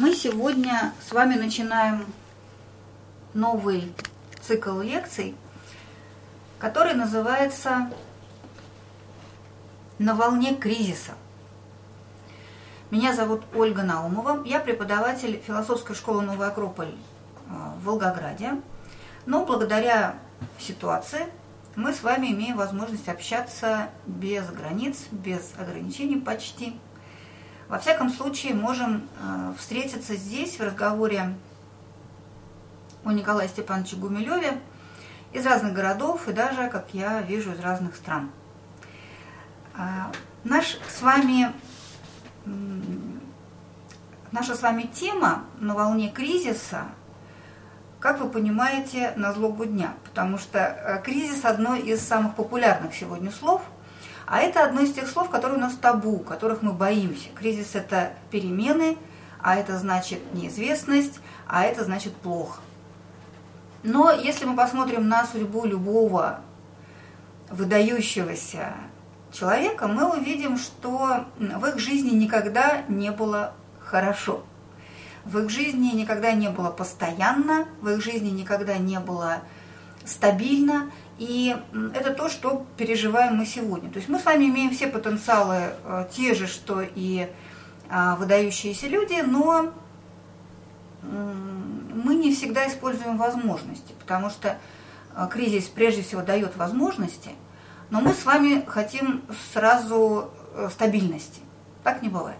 Мы сегодня с вами начинаем новый цикл лекций, который называется «На волне кризиса». Меня зовут Ольга Наумова, я преподаватель философской школы «Новый Акрополь» э, в Волгограде. Но благодаря ситуации мы с вами имеем возможность общаться без границ, без ограничений почти. Во всяком случае, можем э, встретиться здесь в разговоре о Николае Степановиче Гумилеве из разных городов и даже, как я вижу, из разных стран. А, наш с вами, наша с вами тема на волне кризиса – как вы понимаете, на злобу дня, потому что э, кризис – одно из самых популярных сегодня слов, а это одно из тех слов, которые у нас табу, которых мы боимся. Кризис – это перемены, а это значит неизвестность, а это значит плохо. Но если мы посмотрим на судьбу любого выдающегося человека, мы увидим, что в их жизни никогда не было хорошо – в их жизни никогда не было постоянно, в их жизни никогда не было стабильно. И это то, что переживаем мы сегодня. То есть мы с вами имеем все потенциалы э, те же, что и а, выдающиеся люди, но мы не всегда используем возможности, потому что э, кризис прежде всего дает возможности, но мы с вами хотим сразу э, стабильности. Так не бывает.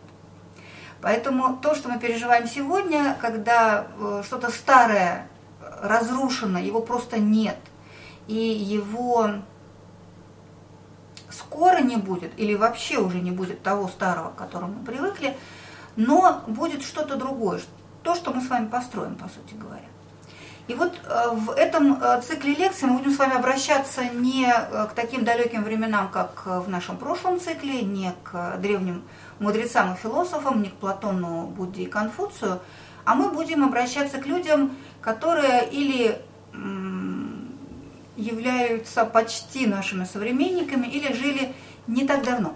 Поэтому то, что мы переживаем сегодня, когда что-то старое разрушено, его просто нет, и его скоро не будет, или вообще уже не будет того старого, к которому мы привыкли, но будет что-то другое, то, что мы с вами построим, по сути говоря. И вот э, в этом э, цикле лекций мы будем с вами обращаться не к таким далеким временам, как в нашем прошлом цикле, не к древним мудрецам и философам, не к Платону, Будде и Конфуцию, а мы будем обращаться к людям, которые или являются почти нашими современниками, или жили не так давно.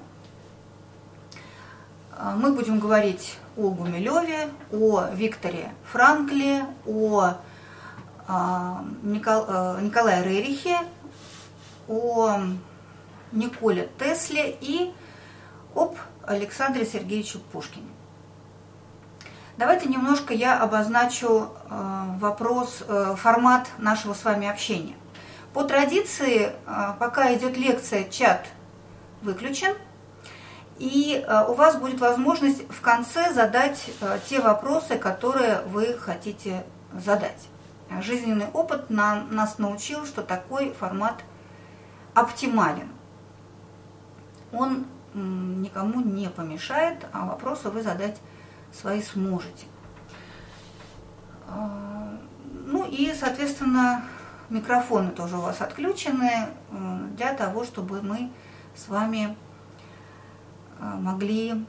А, мы будем говорить о Гумилеве, о Викторе Франкле, о а, э, Николае Рерихе, о Николе Тесле и об Александре Сергеевичу Пушкине. Давайте немножко я обозначу э, вопрос, э, формат нашего с вами общения. По традиции, э, пока идет лекция, чат выключен, и у вас будет возможность в конце задать те вопросы, которые вы хотите задать. Жизненный опыт нам, нас научил, что такой формат оптимален. Он никому не помешает, а вопросы вы задать свои сможете. А, ну и, соответственно, микрофоны тоже у вас отключены э, для того, чтобы мы с вами э, могли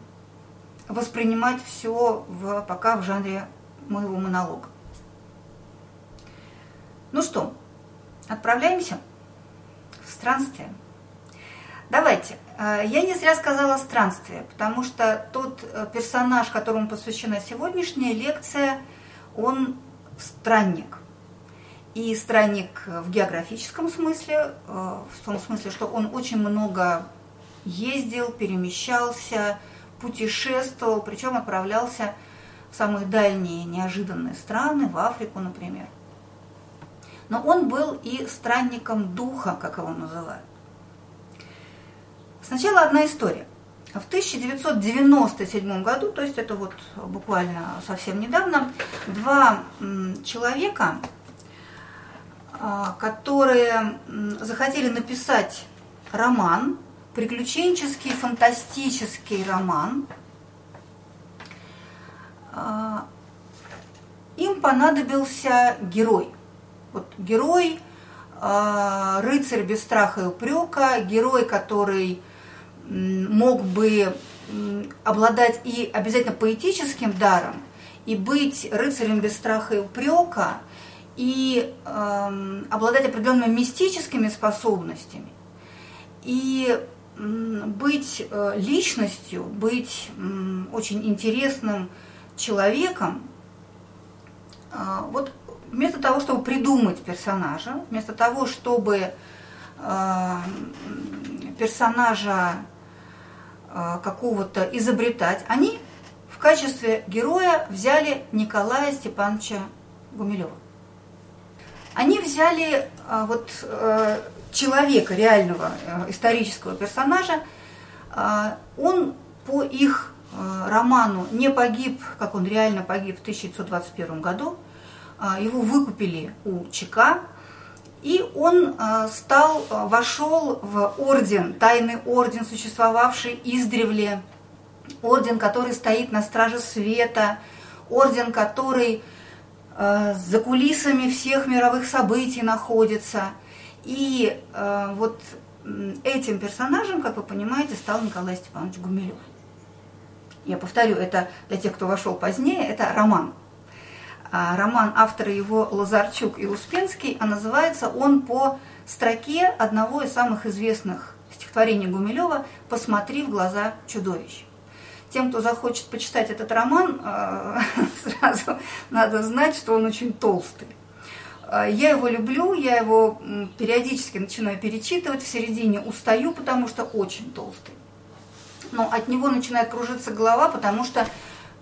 воспринимать все в, пока в жанре моего монолога. Ну что, отправляемся в странствие. Давайте. Э, я не зря сказала странствие, потому что тот персонаж, которому посвящена сегодняшняя лекция, он странник. И странник в географическом смысле, э, в том смысле, что он очень много ездил, перемещался, путешествовал, причем отправлялся в самые дальние неожиданные страны, в Африку, например. Но он был и странником духа, как его называют. Сначала одна история. В 1997 году, то есть это вот буквально совсем недавно, два человека, которые захотели написать роман, приключенческий, фантастический роман, а, им понадобился герой. Вот герой, а, рыцарь без страха и упрека, герой, который мог бы обладать и обязательно поэтическим даром, и быть рыцарем без страха и упрека, и э, обладать определенными мистическими способностями, и э, быть э, личностью, быть э, очень интересным человеком, а, вот вместо того, чтобы придумать персонажа, вместо того, чтобы а, персонажа какого-то изобретать, они в качестве героя взяли Николая Степановича Гумилева. Они взяли вот человека, реального исторического персонажа, он по их роману не погиб, как он реально погиб в 1921 году, а, его выкупили у ЧК, и он а, стал, а, вошел в орден, тайный орден, существовавший издревле, орден, который стоит на страже света, орден, который за кулисами всех мировых событий находится. И вот этим персонажем, как вы понимаете, стал Николай Степанович Гумилев. Я повторю, это для тех, кто вошел позднее, это роман а, роман автора его Лазарчук и Успенский, а называется он по строке одного из самых известных стихотворений Гумилева «Посмотри в глаза чудовищ». Тем, кто захочет почитать этот роман, сразу надо знать, что он очень толстый. А, я его люблю, я его периодически начинаю перечитывать, в середине устаю, потому что очень толстый. Но от него начинает кружиться голова, потому что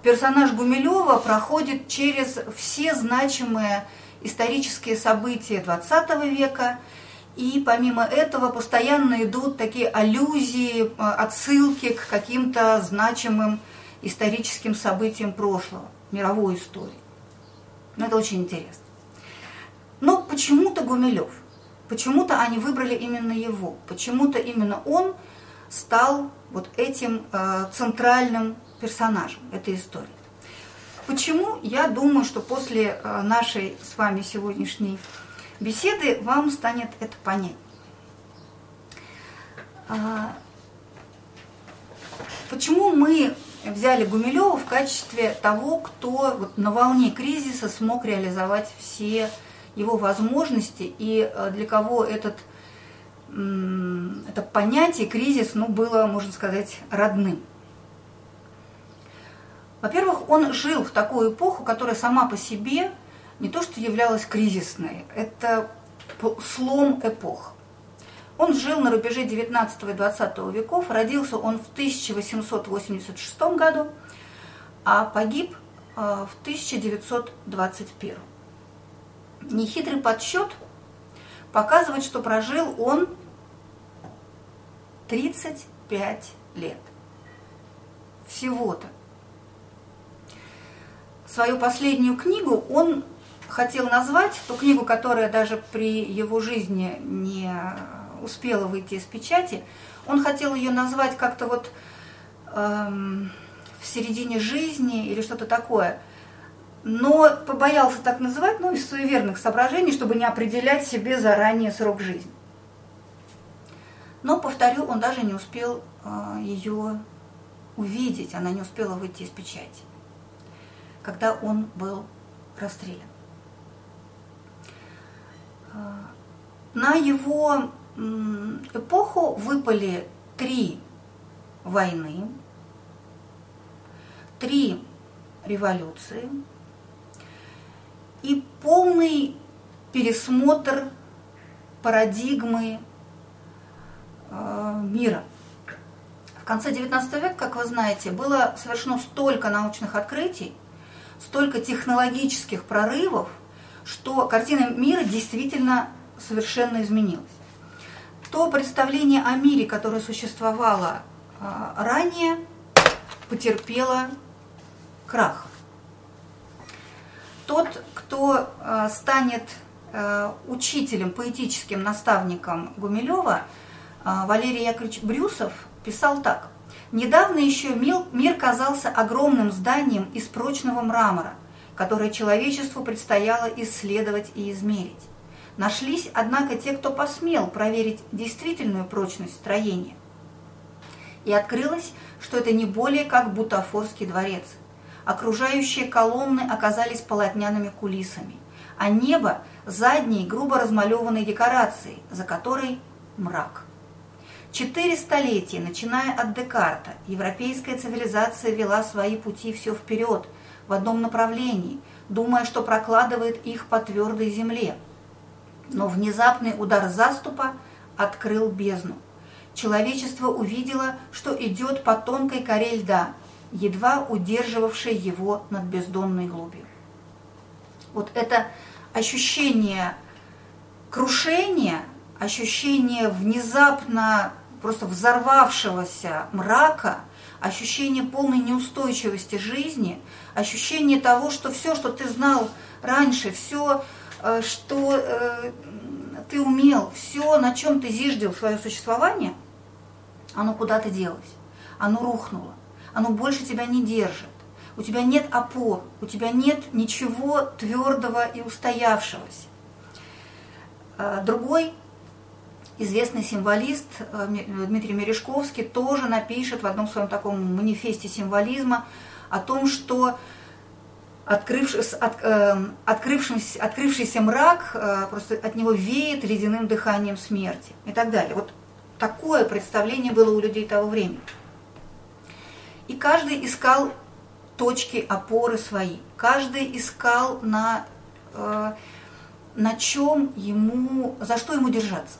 персонаж Гумилева проходит через все значимые исторические события XX века, и помимо этого постоянно идут такие аллюзии, э, отсылки к каким-то значимым историческим событиям прошлого, мировой истории. Но это очень интересно. Но почему-то Гумилев, почему-то они выбрали именно его, почему-то именно он стал вот этим э, центральным персонажем этой истории. Почему? Я думаю, что после э, нашей с вами сегодняшней беседы вам станет это понять. А, почему мы взяли Гумилева в качестве того, кто вот на волне кризиса смог реализовать все его возможности и э, для кого этот, это понятие кризис ну, было, можно сказать, родным. Во-первых, он жил в такую эпоху, которая сама по себе не то что являлась кризисной, это слом эпох. Он жил на рубеже 19 и 20 веков, родился он в 1886 году, а погиб э, в 1921. Нехитрый подсчет показывает, что прожил он 35 лет. Всего-то свою последнюю книгу он хотел назвать, ту книгу, которая даже при его жизни не успела выйти из печати, он хотел ее назвать как-то вот эм, в середине жизни или что-то такое. Но побоялся так называть, ну, из суеверных соображений, чтобы не определять себе заранее срок жизни. Но, повторю, он даже не успел э, ее увидеть, она не успела выйти из печати когда он был расстрелян. На его эпоху выпали три войны, три революции и полный пересмотр парадигмы а, мира. В конце XIX века, как вы знаете, было совершено столько научных открытий, столько технологических прорывов, что картина мира действительно совершенно изменилась. То представление о мире, которое существовало а, ранее, потерпело крах. Тот, кто а, станет а, учителем, поэтическим наставником Гумилева, Валерий Яковлевич Брюсов, писал так. Недавно еще мир казался огромным зданием из прочного мрамора, которое человечеству предстояло исследовать и измерить. Нашлись, однако, те, кто посмел проверить действительную прочность строения. И открылось, что это не более как бутафорский дворец. Окружающие колонны оказались полотняными кулисами, а небо – задней грубо размалеванной декорацией, за которой мрак. Четыре столетия, начиная от Декарта, европейская цивилизация вела свои пути все вперед, в одном направлении, думая, что прокладывает их по твердой земле. Но внезапный удар заступа открыл бездну. Человечество увидело, что идет по тонкой коре льда, едва удерживавшей его над бездонной глубью. Вот это ощущение крушения, ощущение внезапно просто взорвавшегося мрака, ощущение полной неустойчивости жизни, ощущение того, что все, что ты знал раньше, все, э, что э, ты умел, все, на чем ты зиждил свое существование, оно куда-то делось, оно рухнуло, оно больше тебя не держит. У тебя нет опор, у тебя нет ничего твердого и устоявшегося. Э, другой известный символист э, Дмитрий Мережковский тоже напишет в одном своем таком манифесте символизма о том, что открывшись, от, э, открывшийся, открывшийся мрак, э, просто от него веет ледяным дыханием смерти и так далее. Вот такое представление было у людей того времени. И каждый искал точки опоры свои, каждый искал на, на чем ему, за что ему держаться.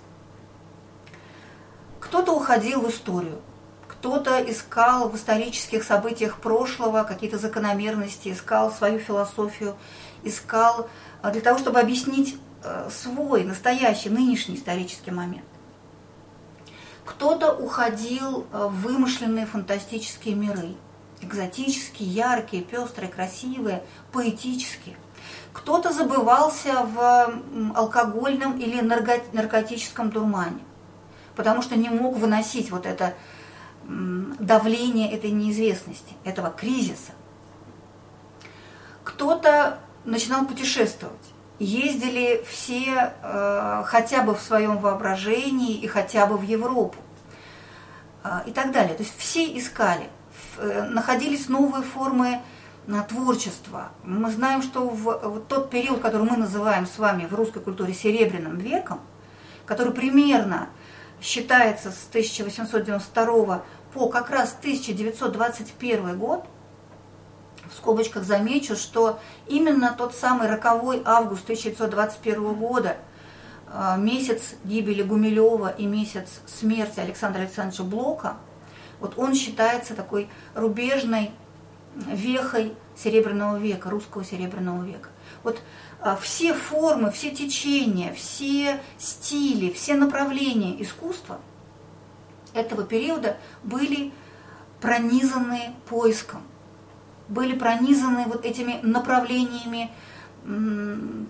Кто-то уходил в историю, кто-то искал в исторических событиях прошлого какие-то закономерности, искал свою философию, искал э, для того, чтобы объяснить э, свой настоящий, нынешний исторический момент. Кто-то уходил э, в вымышленные фантастические миры, экзотические, яркие, пестрые, красивые, поэтические. Кто-то забывался в алкогольном или наркотическом дурмане потому что не мог выносить вот это давление этой неизвестности, этого кризиса. Кто-то начинал путешествовать. Ездили все э, хотя бы в своем воображении и хотя бы в Европу э, и так далее. То есть все искали, э, находились новые формы э, творчества. Мы знаем, что в, в тот период, который мы называем с вами в русской культуре серебряным веком, который примерно считается с 1892 по как раз 1921 год, в скобочках замечу, что именно тот самый роковой август 1921 года, э, месяц гибели Гумилева и месяц смерти Александра Александровича Блока, вот он считается такой рубежной вехой Серебряного века, русского Серебряного века. Вот а, все формы, все течения, все стили, все направления искусства этого периода были пронизаны поиском, были пронизаны вот этими направлениями,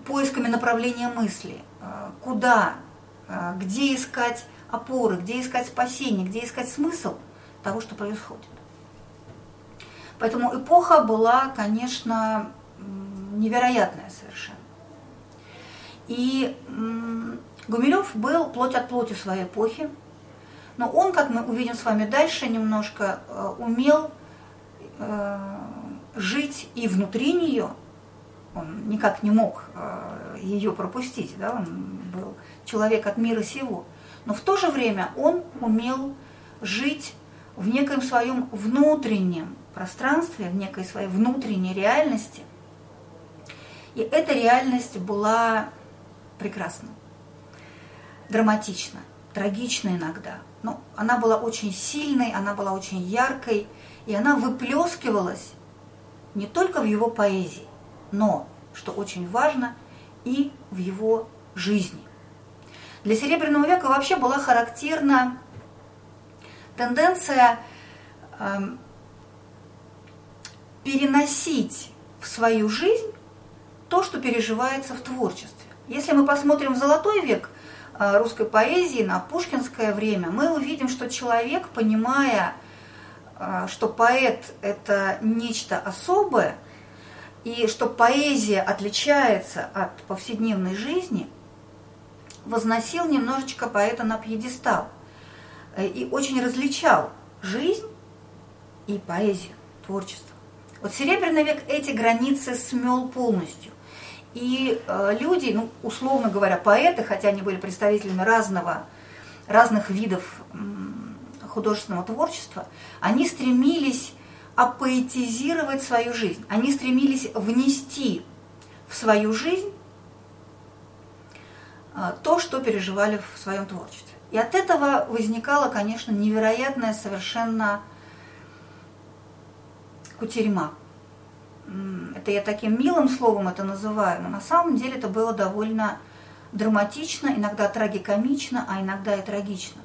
поисками направления мысли, а, куда, а, где искать опоры, где искать спасение, где искать смысл того, что происходит. Поэтому эпоха была, конечно, невероятная. И Гумилев был плоть от плоти своей эпохи, но он, как мы увидим с вами дальше, немножко э, умел э, жить и внутри нее. Он никак не мог э, ее пропустить, да? он был человек от мира сего. Но в то же время он умел жить в некоем своем внутреннем пространстве, в некой своей внутренней реальности. И эта реальность была прекрасно, драматично, трагично иногда. Но она была очень сильной, она была очень яркой, и она выплескивалась не только в его поэзии, но, что очень важно, и в его жизни. Для Серебряного века вообще была характерна тенденция э, переносить в свою жизнь то, что переживается в творчестве. Если мы посмотрим в золотой век э, русской поэзии, на пушкинское время, мы увидим, что человек, понимая, э, что поэт – это нечто особое, и что поэзия отличается от повседневной жизни, возносил немножечко поэта на пьедестал э, и очень различал жизнь и поэзию, творчество. Вот Серебряный век эти границы смел полностью. И э, люди, ну, условно говоря, поэты, хотя они были представителями разного, разных видов художественного творчества, они стремились апоэтизировать свою жизнь. Они стремились внести в свою жизнь а, то, что переживали в своем творчестве. И от этого возникала, конечно, невероятная совершенно кутерьма. Это я таким милым словом это называю, но на самом деле это было довольно драматично, иногда трагикомично, а иногда и трагично.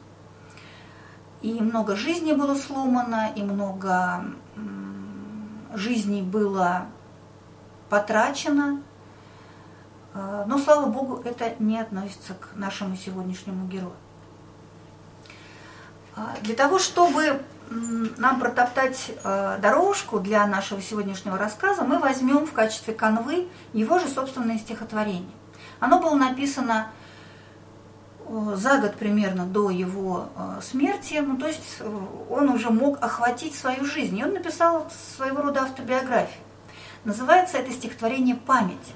И много жизней было сломано, и много жизней было потрачено. А, но, слава богу, это не относится к нашему сегодняшнему герою. А, для того, чтобы нам протоптать а, дорожку для нашего сегодняшнего рассказа, мы возьмем в качестве канвы его же собственное стихотворение. Оно было написано за год примерно до его э, смерти, ну, то есть э, он уже мог охватить свою жизнь. И он написал своего рода автобиографию. Называется это стихотворение «Память».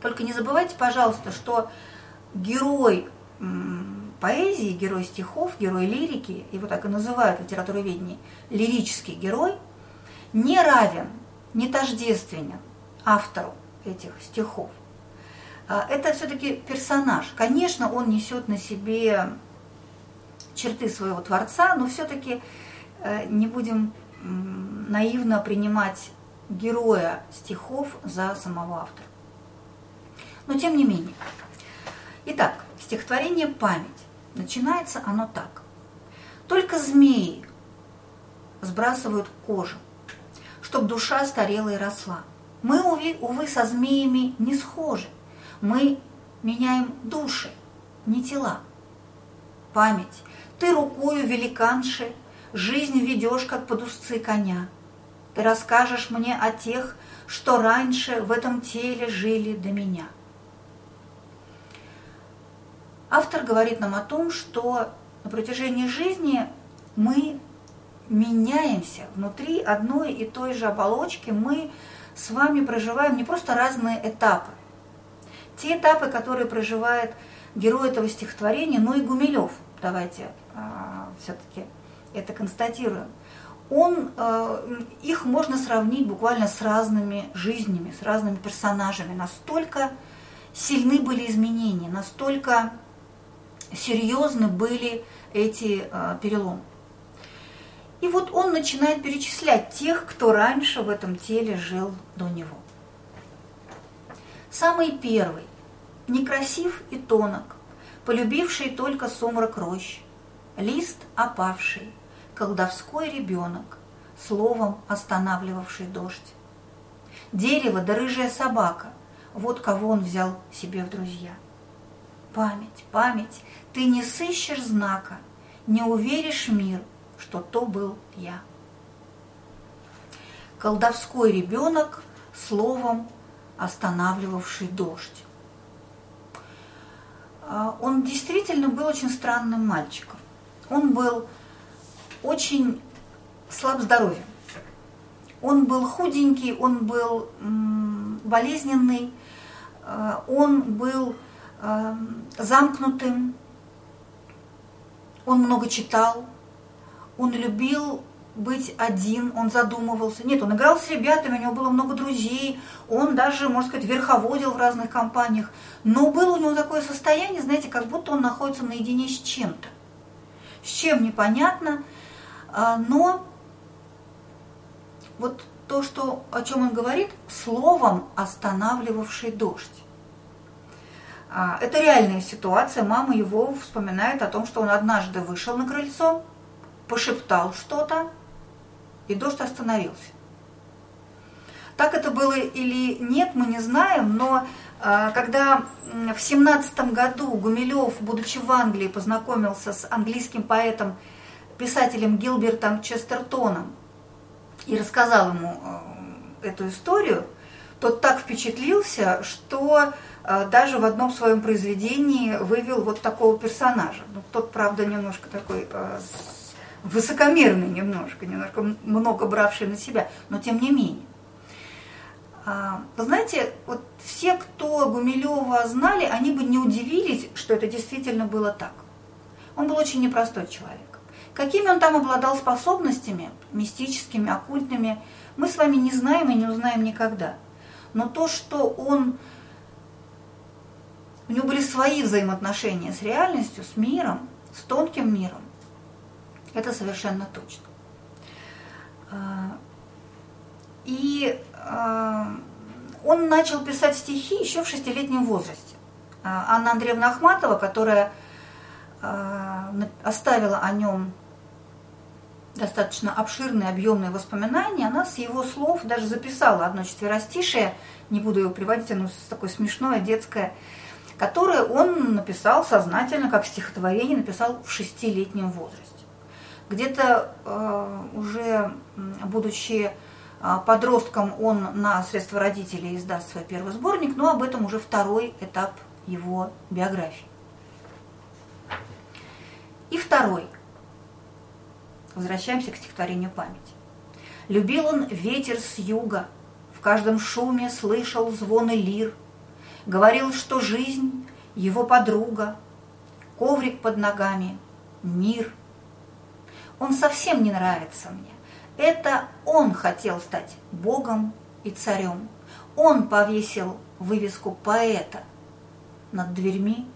Только не забывайте, пожалуйста, что герой поэзии, герой стихов, герой лирики, его так и называют в литературоведении, лирический герой, не равен, не тождественен автору этих стихов. А, это все-таки персонаж. Конечно, он несет на себе черты своего творца, но все-таки э, не будем наивно принимать героя стихов за самого автора. Но тем не менее. Итак, стихотворение «Память». Начинается оно так. Только змеи сбрасывают кожу, чтоб душа старела и росла. Мы, увы, со змеями не схожи. Мы меняем души, не тела. Память. Ты рукою великанши жизнь ведешь, как под узцы коня. Ты расскажешь мне о тех, что раньше в этом теле жили до меня. Автор говорит нам о том, что на протяжении жизни мы меняемся. Внутри одной и той же оболочки, мы с вами проживаем не просто разные этапы, те этапы, которые проживает герой этого стихотворения, но и Гумилев, давайте а, все-таки это констатируем, он, а, их можно сравнить буквально с разными жизнями, с разными персонажами. Настолько сильны были изменения, настолько серьезны были эти а, переломы. И вот он начинает перечислять тех, кто раньше в этом теле жил до него. Самый первый, некрасив и тонок, полюбивший только сумрак рощ, лист опавший, колдовской ребенок, словом останавливавший дождь. Дерево да рыжая собака, вот кого он взял себе в друзья. Память, память, ты не сыщешь знака, не уверишь мир, что то был я. Колдовской ребенок, словом останавливавший дождь. А, он действительно был очень странным мальчиком. Он был очень слаб здоровьем. Он был худенький, он был болезненный, а, он был замкнутым, он много читал, он любил быть один, он задумывался. Нет, он играл с ребятами, у него было много друзей, он даже, можно сказать, верховодил в разных компаниях. Но было у него такое состояние, знаете, как будто он находится наедине с чем-то. С чем непонятно, а, но вот то, что, о чем он говорит, словом останавливавший дождь. А, это реальная ситуация. Мама его вспоминает о том, что он однажды вышел на крыльцо, пошептал что-то, и дождь остановился. Так это было или нет, мы не знаем, но э, когда в семнадцатом году Гумилев, будучи в Англии, познакомился с английским поэтом, писателем Гилбертом Честертоном и рассказал ему э, эту историю, тот так впечатлился, что даже в одном своем произведении вывел вот такого персонажа. Ну, тот, правда, немножко такой высокомерный немножко, немножко много бравший на себя, но тем не менее. А, вы знаете, вот все, кто Гумилева знали, они бы не удивились, что это действительно было так. Он был очень непростой человек. Какими он там обладал способностями, мистическими, оккультными, мы с вами не знаем и не узнаем никогда. Но то, что он... У него были свои взаимоотношения с реальностью, с миром, с тонким миром, это совершенно точно. А, и а, он начал писать стихи еще в шестилетнем возрасте. А, Анна Андреевна Ахматова, которая оставила о нем достаточно обширные, объемные воспоминания, она с его слов даже записала одно четверостишее, не буду его приводить, оно такое смешное, детское, которое он написал сознательно, как стихотворение, написал в шестилетнем возрасте. Где-то э, уже будучи э, подростком, он на средства родителей издаст свой первый сборник, но об этом уже второй этап его биографии. И второй. Возвращаемся к стихотворению «Память». Любил он ветер с юга, в каждом шуме слышал звоны лир, Говорил, что жизнь — его подруга, коврик под ногами, мир — он совсем не нравится мне. Это он хотел стать богом и царем. Он повесил вывеску поэта над дверьми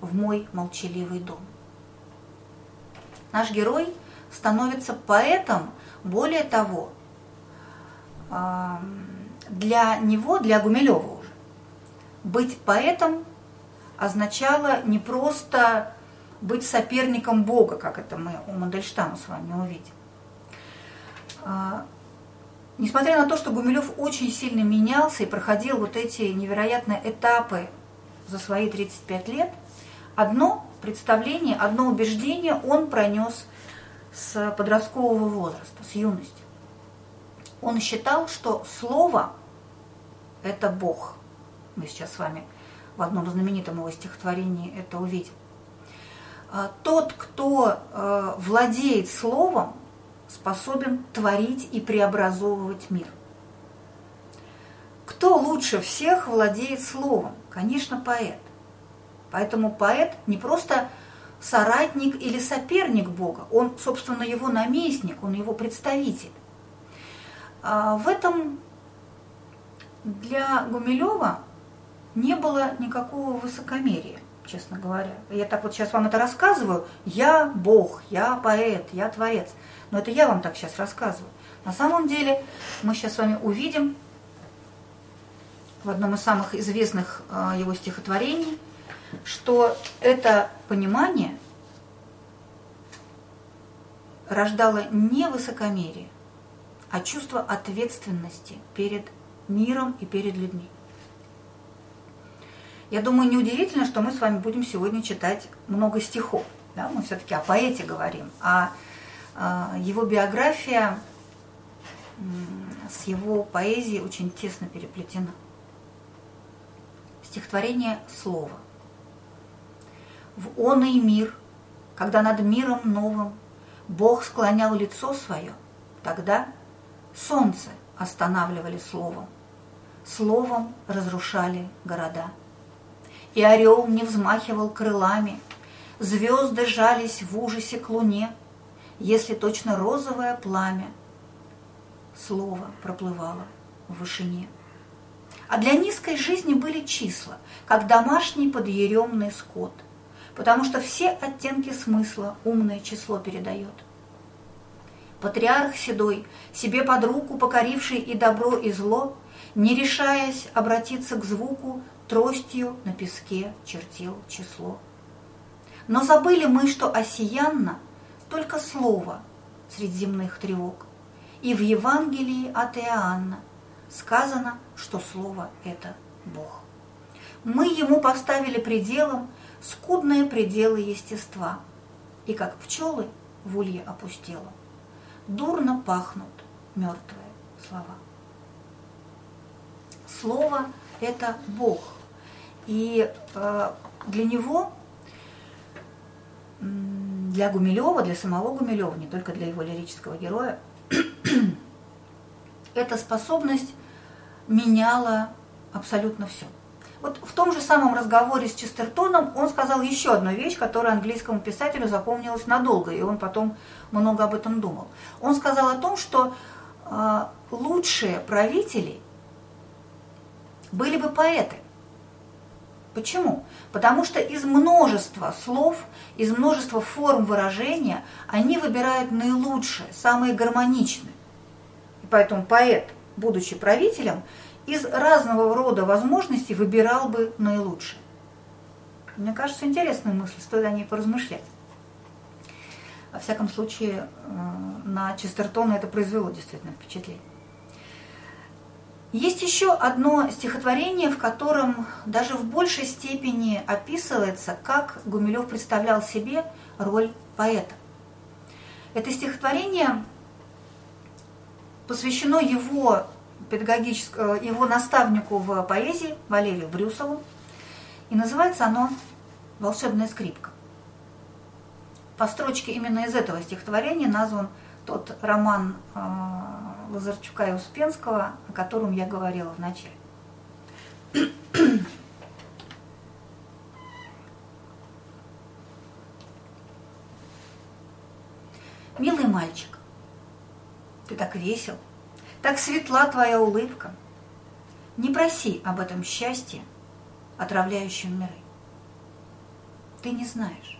в мой молчаливый дом. Наш герой становится поэтом, более того, для него, для Гумилева быть поэтом означало не просто быть соперником Бога, как это мы у Мандельштама с вами увидим. А, несмотря на то, что Гумилев очень сильно менялся и проходил вот эти невероятные этапы за свои 35 лет, одно представление, одно убеждение он пронес с подросткового возраста, с юности. Он считал, что слово – это Бог. Мы сейчас с вами в одном знаменитом его стихотворении это увидим. А, тот, кто э, владеет словом, способен творить и преобразовывать мир. Кто лучше всех владеет словом? Конечно, поэт. Поэтому поэт не просто соратник или соперник Бога, он, собственно, его наместник, он его представитель. А, в этом для Гумилева не было никакого высокомерия честно говоря. Я так вот сейчас вам это рассказываю. Я Бог, я поэт, я творец. Но это я вам так сейчас рассказываю. На самом деле мы сейчас с вами увидим в одном из самых известных а, его стихотворений, что это понимание рождало не высокомерие, а чувство ответственности перед миром и перед людьми. Я думаю, неудивительно, что мы с вами будем сегодня читать много стихов. Да? Мы все-таки о поэте говорим, а, а его биография с его поэзией очень тесно переплетена. Стихотворение «Слово». В он и мир, когда над миром новым Бог склонял лицо свое, тогда солнце останавливали словом, словом разрушали города – и орел не взмахивал крылами, звезды жались в ужасе к луне, если точно розовое пламя слово проплывало в вышине. А для низкой жизни были числа, как домашний подъеремный скот, потому что все оттенки смысла умное число передает. Патриарх седой, себе под руку покоривший и добро, и зло, не решаясь обратиться к звуку, тростью на песке чертил число. Но забыли мы, что осиянно только слово среди земных тревог. И в Евангелии от Иоанна сказано, что слово – это Бог. Мы ему поставили пределом скудные пределы естества, и как пчелы в улье опустело, дурно пахнут мертвые слова. Слово – это Бог – и э, для него, для Гумилева, для самого Гумилева, не только для его лирического героя, эта способность меняла абсолютно все. Вот в том же самом разговоре с Честертоном он сказал еще одну вещь, которая английскому писателю запомнилась надолго, и он потом много об этом думал. Он сказал о том, что э, лучшие правители были бы поэты. Почему? Потому что из множества слов, из множества форм выражения они выбирают наилучшие, самые гармоничные. И поэтому поэт, будучи правителем, из разного рода возможностей выбирал бы наилучшее. Мне кажется, интересная мысль, стоит о ней поразмышлять. Во всяком случае, э, на Честертона это произвело действительно впечатление. Есть еще одно стихотворение, в котором даже в большей степени описывается, как Гумилев представлял себе роль поэта. Это стихотворение посвящено его педагогическому, э, его наставнику в поэзии Валерию Брюсову, и называется оно «Волшебная скрипка». По строчке именно из этого стихотворения назван тот роман э, Лазарчука и Успенского, о котором я говорила в начале. Милый мальчик, ты так весел, так светла твоя улыбка. Не проси об этом счастье, отравляющем миры. Ты не знаешь,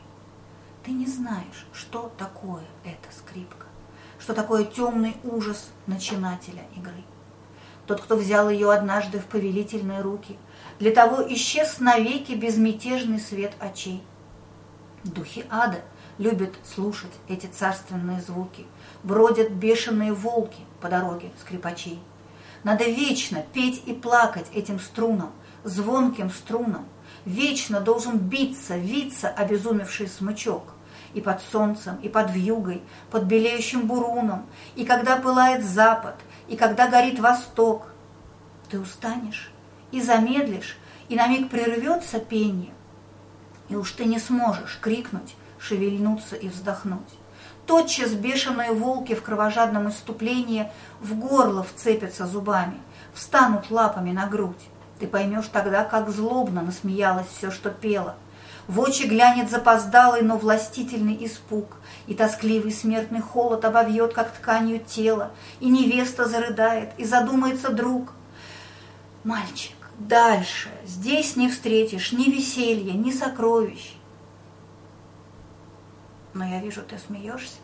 ты не знаешь, что такое эта скрипка что такое темный ужас начинателя игры. Тот, кто взял ее однажды в повелительные руки, для того исчез навеки безмятежный свет очей. Духи ада любят слушать эти царственные звуки, бродят бешеные волки по дороге скрипачей. Надо вечно петь и плакать этим струнам, звонким струнам. Вечно должен биться, виться обезумевший смычок и под солнцем, и под вьюгой, под белеющим буруном, и когда пылает запад, и когда горит восток. Ты устанешь и замедлишь, и на миг прервется пение, и уж ты не сможешь крикнуть, шевельнуться и вздохнуть. Тотчас бешеные волки в кровожадном иступлении в горло вцепятся зубами, встанут лапами на грудь. Ты поймешь тогда, как злобно насмеялось все, что пело, в очи глянет запоздалый, но властительный испуг, И тоскливый смертный холод обовьет, как тканью тело, И невеста зарыдает, и задумается друг. Мальчик, дальше, здесь не встретишь ни веселья, ни сокровищ. Но я вижу, ты смеешься.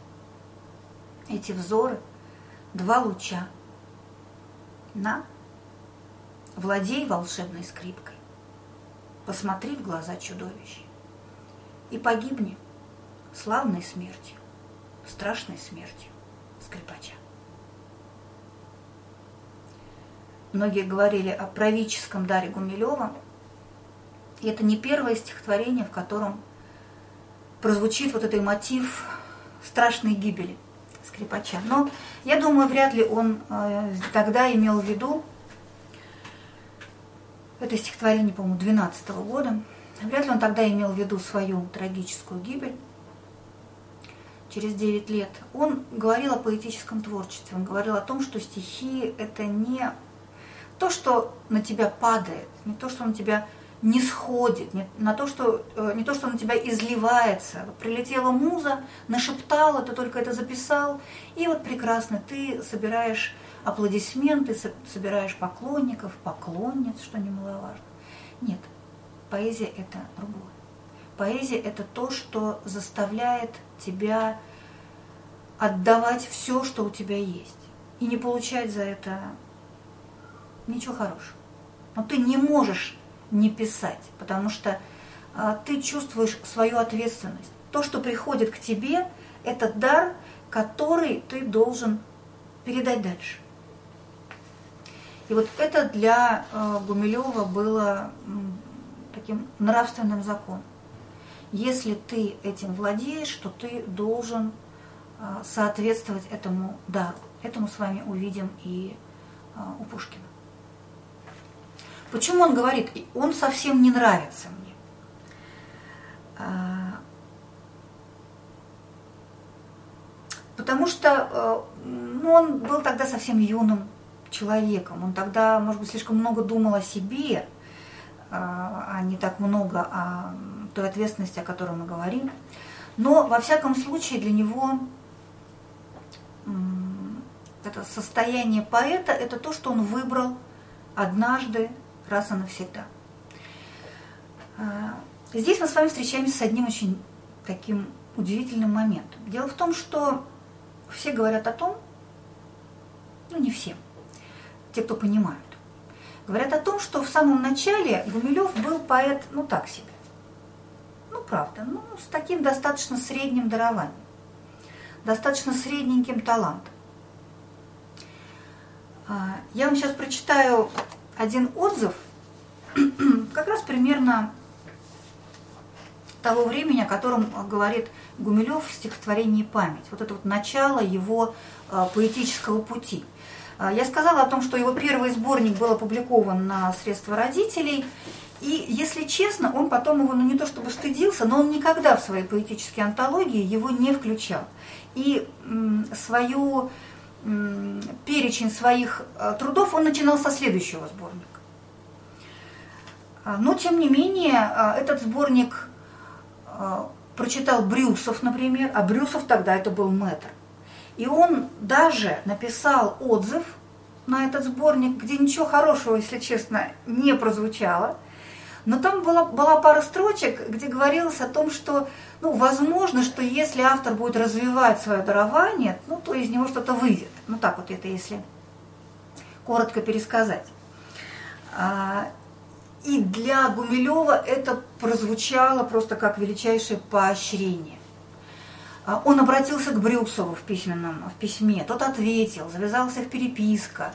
Эти взоры — два луча. На, владей волшебной скрипкой. Посмотри в глаза чудовищ и погибни славной смертью, страшной смертью скрипача. Многие говорили о правительском даре Гумилева, и это не первое стихотворение, в котором прозвучит вот этот мотив страшной гибели скрипача. Но я думаю, вряд ли он э, тогда имел в виду это стихотворение, по-моему, 12 -го года, Вряд ли он тогда имел в виду свою трагическую гибель через 9 лет. Он говорил о поэтическом творчестве, он говорил о том, что стихи – это не то, что на тебя падает, не то, что на тебя не сходит, не, на то, что, э, не то, что на тебя изливается. Прилетела муза, нашептала, ты только это записал, и вот прекрасно, ты собираешь аплодисменты, собираешь поклонников, поклонниц, что немаловажно. Нет, Поэзия – это другое. Поэзия – это то, что заставляет тебя отдавать все, что у тебя есть, и не получать за это ничего хорошего. Но ты не можешь не писать, потому что а, ты чувствуешь свою ответственность. То, что приходит к тебе, это дар, который ты должен передать дальше. И вот это для э, Гумилева было таким нравственным законом. Если ты этим владеешь, то ты должен а, соответствовать этому дару. Это мы с вами увидим и а, у Пушкина. Почему он говорит, он совсем не нравится мне? А, потому что ну, он был тогда совсем юным человеком. Он тогда, может быть, слишком много думал о себе, а не так много о той ответственности, о которой мы говорим. Но, во всяком случае, для него это состояние поэта – это то, что он выбрал однажды, раз и навсегда. А, здесь мы с вами встречаемся с одним очень таким удивительным моментом. Дело в том, что все говорят о том, ну не все, те, кто понимают, говорят о том, что в самом начале Гумилев был поэт, ну так себе. Ну правда, ну с таким достаточно средним дарованием, достаточно средненьким талантом. А, я вам сейчас прочитаю один отзыв, как раз примерно того времени, о котором говорит Гумилев в стихотворении «Память». Вот это вот начало его а, поэтического пути. А, я сказала о том, что его первый сборник был опубликован на средства родителей, и, если честно, он потом его, ну не то чтобы стыдился, но он никогда в своей поэтической антологии его не включал. И м, свою перечень своих э, трудов он начинал со следующего сборника. А, но, тем не менее, э, этот сборник прочитал Брюсов, например, а Брюсов тогда это был мэтр. И он даже написал отзыв на этот сборник, где ничего хорошего, если честно, не прозвучало – но там была, была пара строчек, где говорилось о том, что, ну, возможно, что если автор будет развивать свое дарование, ну, то из него что-то выйдет. Ну, так вот это если коротко пересказать. А, и для Гумилева это прозвучало просто как величайшее поощрение. А, он обратился к Брюсову в письменном в письме, тот ответил, завязалась их переписка,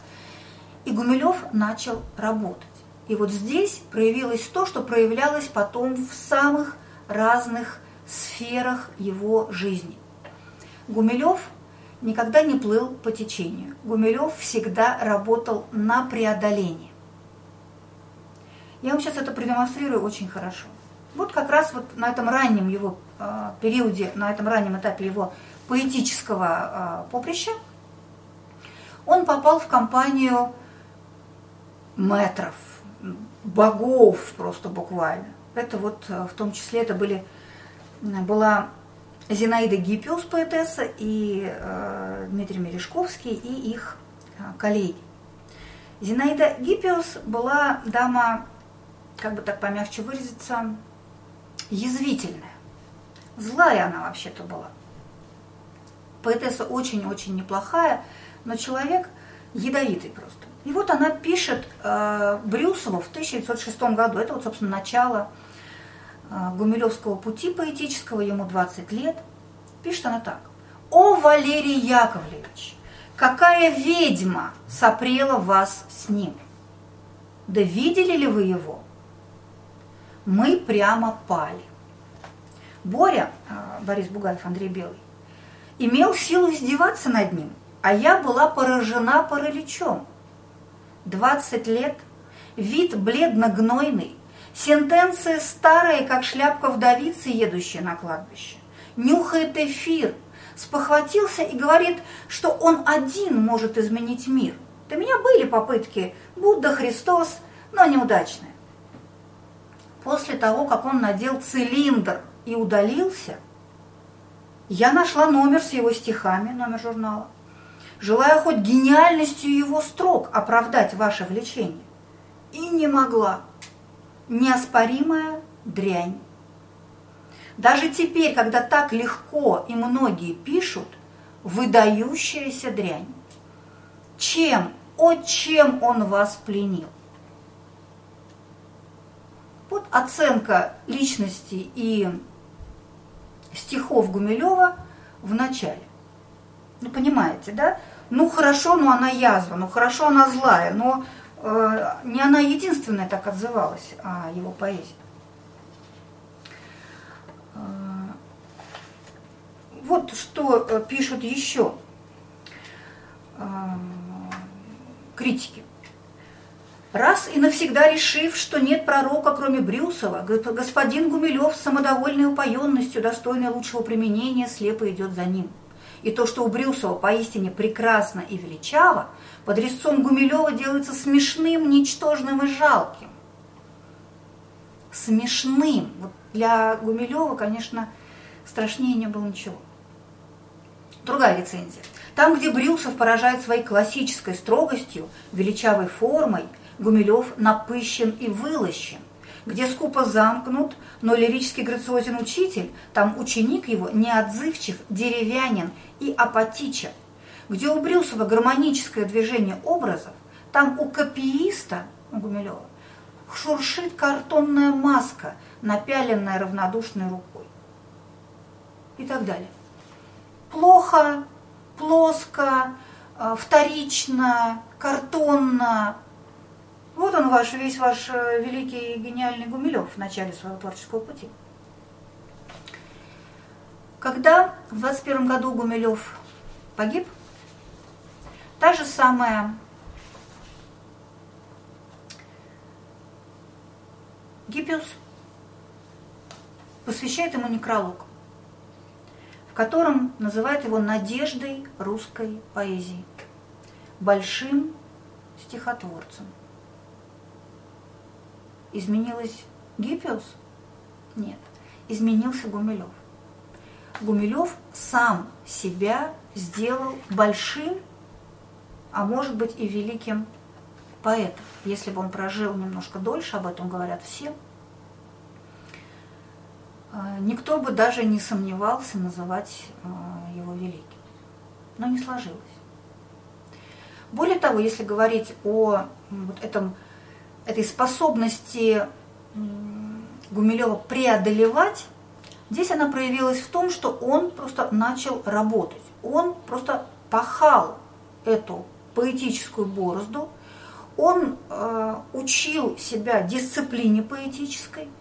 и Гумилев начал работать. И вот здесь проявилось то, что проявлялось потом в самых разных сферах его жизни. Гумилев никогда не плыл по течению. Гумилев всегда работал на преодоление. Я вам сейчас это продемонстрирую очень хорошо. Вот как раз вот на этом раннем его э, периоде, на этом раннем этапе его поэтического э, поприща, он попал в компанию метров, богов просто буквально. Это вот э, в том числе это были, была Зинаида Гиппиус, поэтесса, и э, Дмитрий Мережковский, и их коллеги. Зинаида Гиппиус была дама, как бы так помягче выразиться, язвительная. Злая она вообще-то была. Поэтесса очень-очень неплохая, но человек ядовитый просто. И вот она пишет э, Брюсову в 1906 году, это вот, собственно, начало э, Гумилевского пути поэтического, ему 20 лет. Пишет она так. «О, Валерий Яковлевич, какая ведьма сопрела вас с ним! Да видели ли вы его? Мы прямо пали». Боря, э, Борис Бугаев, Андрей Белый, имел силу издеваться над ним, а я была поражена параличом – 20 лет, вид бледно-гнойный, сентенции старые, как шляпка вдовицы, едущая на кладбище. Нюхает эфир, спохватился и говорит, что он один может изменить мир. До меня были попытки Будда, Христос, но неудачные. После того, как он надел цилиндр и удалился, я нашла номер с его стихами, номер журнала желая хоть гениальностью его строк оправдать ваше влечение. И не могла. Неоспоримая дрянь. Даже теперь, когда так легко и многие пишут, выдающаяся дрянь. Чем, о чем он вас пленил? Вот оценка личности и стихов Гумилева в начале. Ну, понимаете, да? Ну, хорошо, но она язва, ну, хорошо, она злая, но э, не она единственная так отзывалась о его поэзии. Э, вот что э, пишут еще э, критики. Раз и навсегда решив, что нет пророка, кроме Брюсова, господин Гумилев с самодовольной упоенностью, достойной лучшего применения, слепо идет за ним – и то, что у Брюсова поистине прекрасно и величаво, под резцом Гумилева делается смешным, ничтожным и жалким. смешным. Вот для Гумилева, конечно, страшнее не было ничего. Другая рецензия. Там, где Брюсов поражает своей классической строгостью, величавой формой, Гумилев напыщен и вылощен. Где скупо замкнут, но лирически грациозен учитель, там ученик его неотзывчив, деревянен и апатичен. Где у Брюсова гармоническое движение образов, там у копииста, у Гумилева, шуршит картонная маска, напяленная равнодушной рукой. И так далее. Плохо, плоско, э, вторично, картонно. Вот он ваш, весь ваш э, великий и гениальный Гумилев в начале своего творческого пути. Когда в 21 году Гумилев погиб, та же самая Гиппиус посвящает ему некролог котором называет его надеждой русской поэзии, большим стихотворцем. Изменилась Гиппиус? Нет, изменился Гумилев. Гумилев сам себя сделал большим, а может быть и великим поэтом. Если бы он прожил немножко дольше, об этом говорят все – а, никто бы даже не сомневался называть а, его великим. Но не сложилось. Более того, если говорить о вот этом, этой способности Гумилева преодолевать, здесь она проявилась в том, что он просто начал работать. Он просто пахал эту поэтическую борозду, он э, учил себя дисциплине поэтической –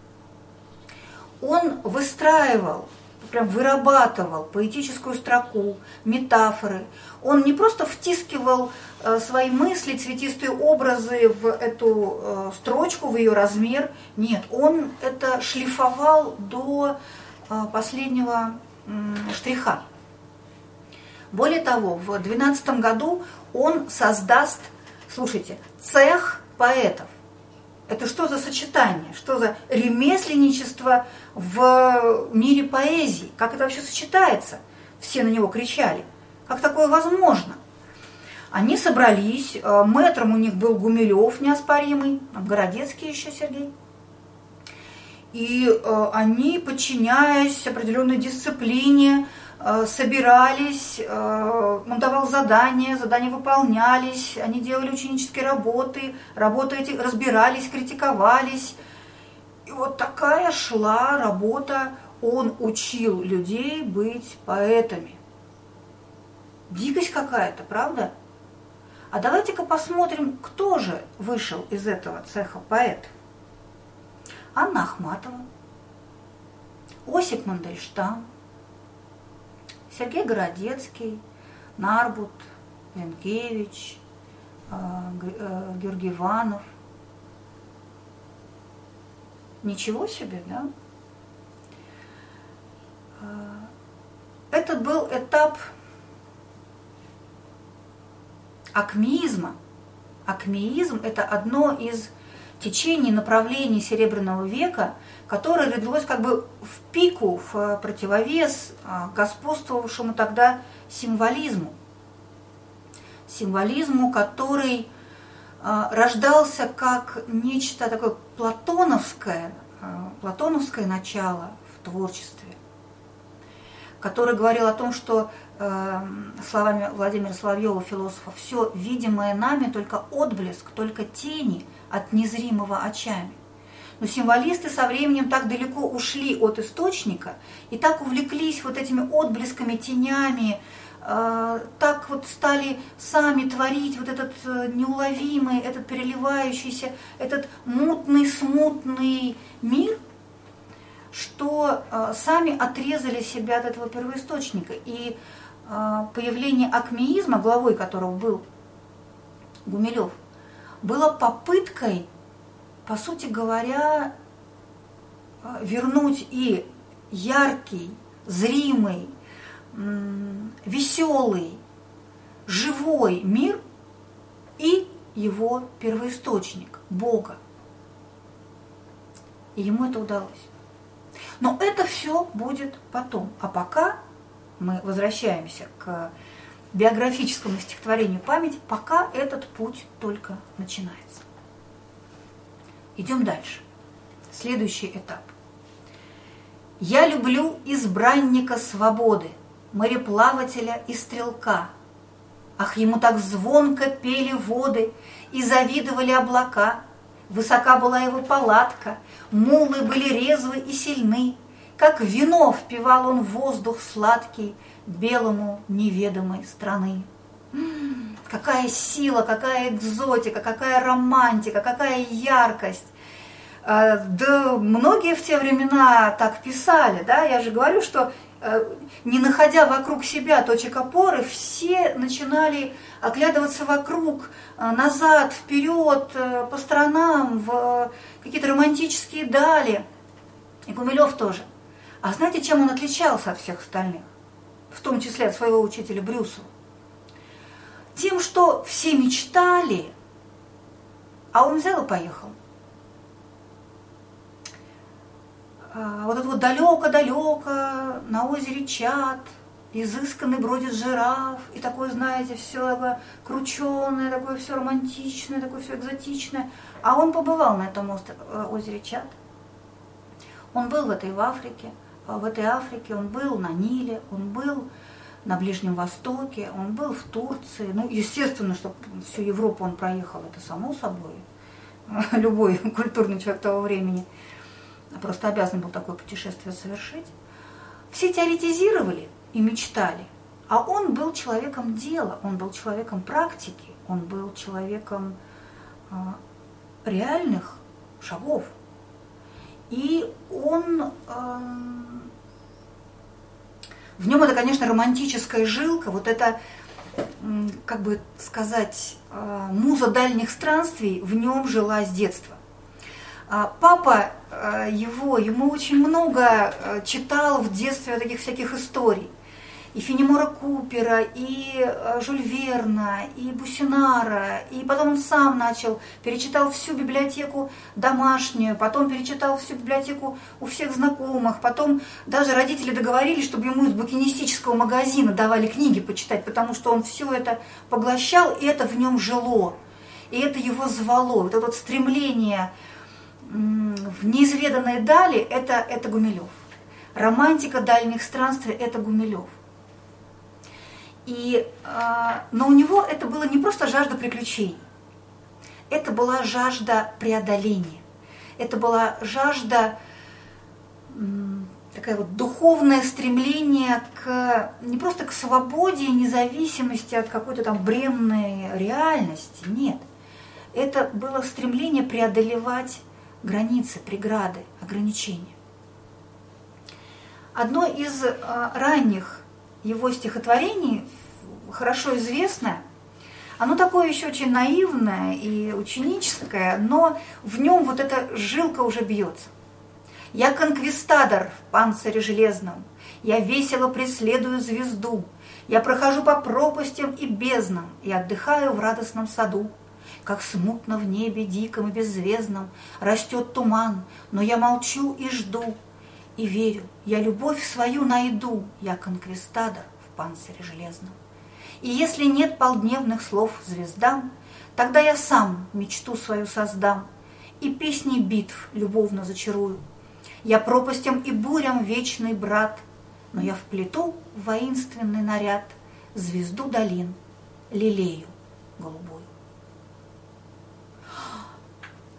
он выстраивал, прям вырабатывал поэтическую строку, метафоры. Он не просто втискивал э, свои мысли, цветистые образы в эту э, строчку, в ее размер. Нет, он это шлифовал до э, последнего штриха. Более того, в 2012 году он создаст, слушайте, цех поэтов. Это что за сочетание? Что за ремесленничество в мире поэзии? Как это вообще сочетается? Все на него кричали. Как такое возможно? Они собрались, э, мэтром у них был Гумилев неоспоримый, Городецкий еще Сергей. И э, они, подчиняясь определенной дисциплине, собирались, э, он давал задания, задания выполнялись, они делали ученические работы, работы эти разбирались, критиковались. И вот такая шла работа, он учил людей быть поэтами. Дикость какая-то, правда? А давайте-ка посмотрим, кто же вышел из этого цеха поэт. Анна Ахматова, Осип Мандельштам, Сергей Городецкий, Нарбут, Венкевич, э, э, Георгий Иванов. Ничего себе, да? Э, это был этап акмеизма. Акмеизм – это одно из течений, направлений Серебряного века – которое родилось как бы в пику, в э, противовес а, господствовавшему тогда символизму. Символизму, который а, рождался как нечто такое платоновское, платоновское начало в творчестве, который говорил о том, что э, словами Владимира Соловьева, философа, все видимое нами только отблеск, только тени от незримого очами. Но символисты со временем так далеко ушли от источника и так увлеклись вот этими отблесками, тенями, э, так вот стали сами творить вот этот э, неуловимый, этот переливающийся, этот мутный, смутный мир, что э, сами отрезали себя от этого первоисточника. И появление акмеизма, главой которого был Гумилев, было попыткой по сути говоря, э, вернуть и яркий, зримый, веселый, живой мир и его первоисточник, Бога. И ему это удалось. Но это все будет потом. А пока мы возвращаемся к биографическому стихотворению «Память», пока этот путь только начинается. Идем дальше. Следующий этап. «Я люблю избранника свободы, мореплавателя и стрелка. Ах, ему так звонко пели воды и завидовали облака. Высока была его палатка, мулы были резвы и сильны, как вино впивал он воздух сладкий белому неведомой страны. Какая сила, какая экзотика, какая романтика, какая яркость. А, да многие в те времена так писали, да, я же говорю, что э, не находя вокруг себя точек опоры, все начинали оглядываться вокруг, э, назад, вперед, э, по сторонам, в какие-то романтические дали. И Гумилев тоже – а знаете, чем он отличался от всех остальных? В том числе от своего учителя Брюсова? Тем, что все мечтали, а он взял и поехал. А, вот это вот далеко-далеко на озере Чат, изысканный бродит жираф, и такое, знаете, все крученое, такое все романтичное, такое все экзотичное. А он побывал на этом э, озере Чат. Он был в этой в Африке – в этой Африке, он был на Ниле, он был на Ближнем Востоке, он был в Турции. Ну, естественно, что всю Европу он проехал, это само собой. Любой культурный человек того времени просто обязан был такое путешествие совершить. Все теоретизировали и мечтали, а он был человеком дела, он был человеком практики, он был человеком а, реальных шагов. И он эм, в нем это, конечно, романтическая жилка, вот это, как бы сказать, а, муза дальних странствий в нем жила с детства. А папа а, его, ему очень много читал в детстве таких всяких историй и Фенемора Купера, и э, Жюль Верна, и Бусинара, и потом он сам начал, перечитал всю библиотеку домашнюю, потом перечитал всю библиотеку у всех знакомых, потом даже родители договорились, чтобы ему из букинистического магазина давали книги почитать, потому что он все это поглощал, и это в нем жило, и это его звало, вот это вот стремление в неизведанные дали, это, это Гумилев. Романтика дальних странствий – это Гумилев. И, а, но у него это было не просто жажда приключений, это была жажда преодоления, это была жажда, такое вот духовное стремление к, не просто к свободе и независимости от какой-то там бренной реальности, нет. Это было стремление преодолевать границы, преграды, ограничения. Одно из а, ранних его стихотворений, хорошо известное, оно такое еще очень наивное и ученическое, но в нем вот эта жилка уже бьется. Я конквистадор в панцире железном, я весело преследую звезду, я прохожу по пропастям и безднам и отдыхаю в радостном саду. Как смутно в небе диком и беззвездном растет туман, но я молчу и жду, и верю, я любовь свою найду, я конквистадор в панцире железном. И если нет полдневных слов звездам, тогда я сам мечту свою создам и песни битв любовно зачарую. Я пропастям и бурям вечный брат, но я вплету в воинственный наряд звезду долин, лилею голубую.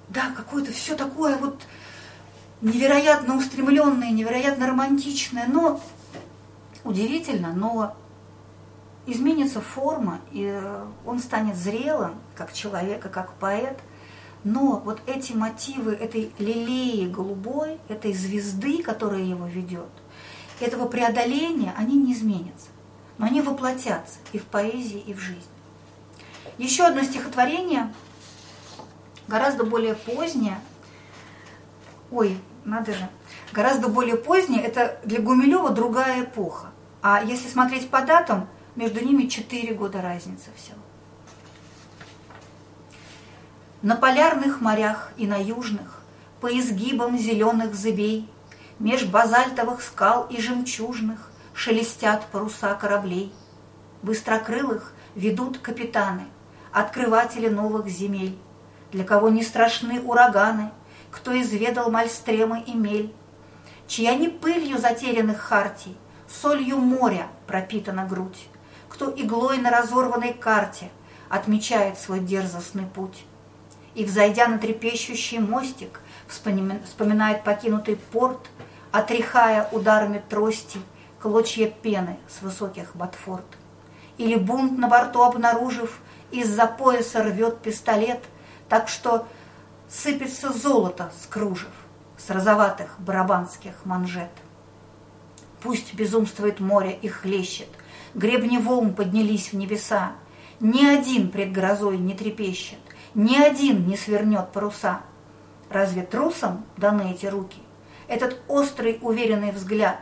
Да, какое-то все такое вот невероятно устремленное, невероятно романтичное, но удивительно, но изменится форма, и он станет зрелым, как человек и как поэт, но вот эти мотивы этой лилеи голубой, этой звезды, которая его ведет, этого преодоления, они не изменятся, но они воплотятся и в поэзии, и в жизни. Еще одно стихотворение, гораздо более позднее, ой, надо же, гораздо более позднее, это для Гумилева другая эпоха. А если смотреть по датам, между ними 4 года разница всего. На полярных морях и на южных, по изгибам зеленых зыбей, Меж базальтовых скал и жемчужных Шелестят паруса кораблей. Быстрокрылых ведут капитаны, Открыватели новых земель, Для кого не страшны ураганы, Кто изведал мальстремы и мель, Чья не пылью затерянных хартий, Солью моря пропитана грудь, Кто иглой на разорванной карте Отмечает свой дерзостный путь. И, взойдя на трепещущий мостик, Вспоминает покинутый порт, Отряхая ударами трости Клочья пены с высоких ботфорд. Или бунт на борту обнаружив, Из-за пояса рвет пистолет, Так что сыпется золото с кружев, С розоватых барабанских манжет. Пусть безумствует море и хлещет, Гребни волн поднялись в небеса, Ни один пред грозой не трепещет, Ни один не свернет паруса — Разве трусам даны эти руки? Этот острый уверенный взгляд,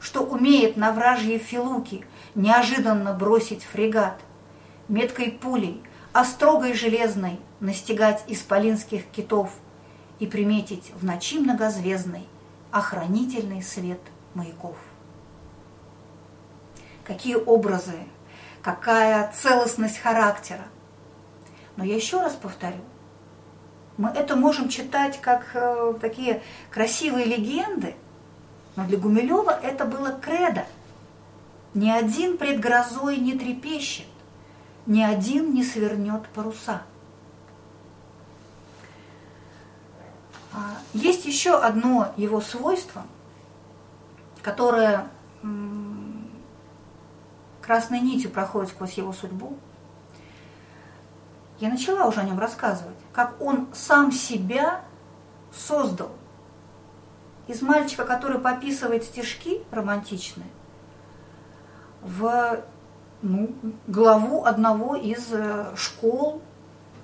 что умеет на вражьи филуки неожиданно бросить фрегат, меткой пулей, острогой железной настигать исполинских китов и приметить в ночи многозвездной охранительный свет маяков. Какие образы, какая целостность характера. Но я еще раз повторю, мы это можем читать как э, такие красивые легенды, но для Гумилева это было кредо. Ни один пред грозой не трепещет, ни один не свернет паруса. А, есть еще одно его свойство, которое красной нитью проходит сквозь его судьбу – я начала уже о нем рассказывать, как он сам себя создал. Из мальчика, который пописывает стишки романтичные, в ну, главу одного из э, школ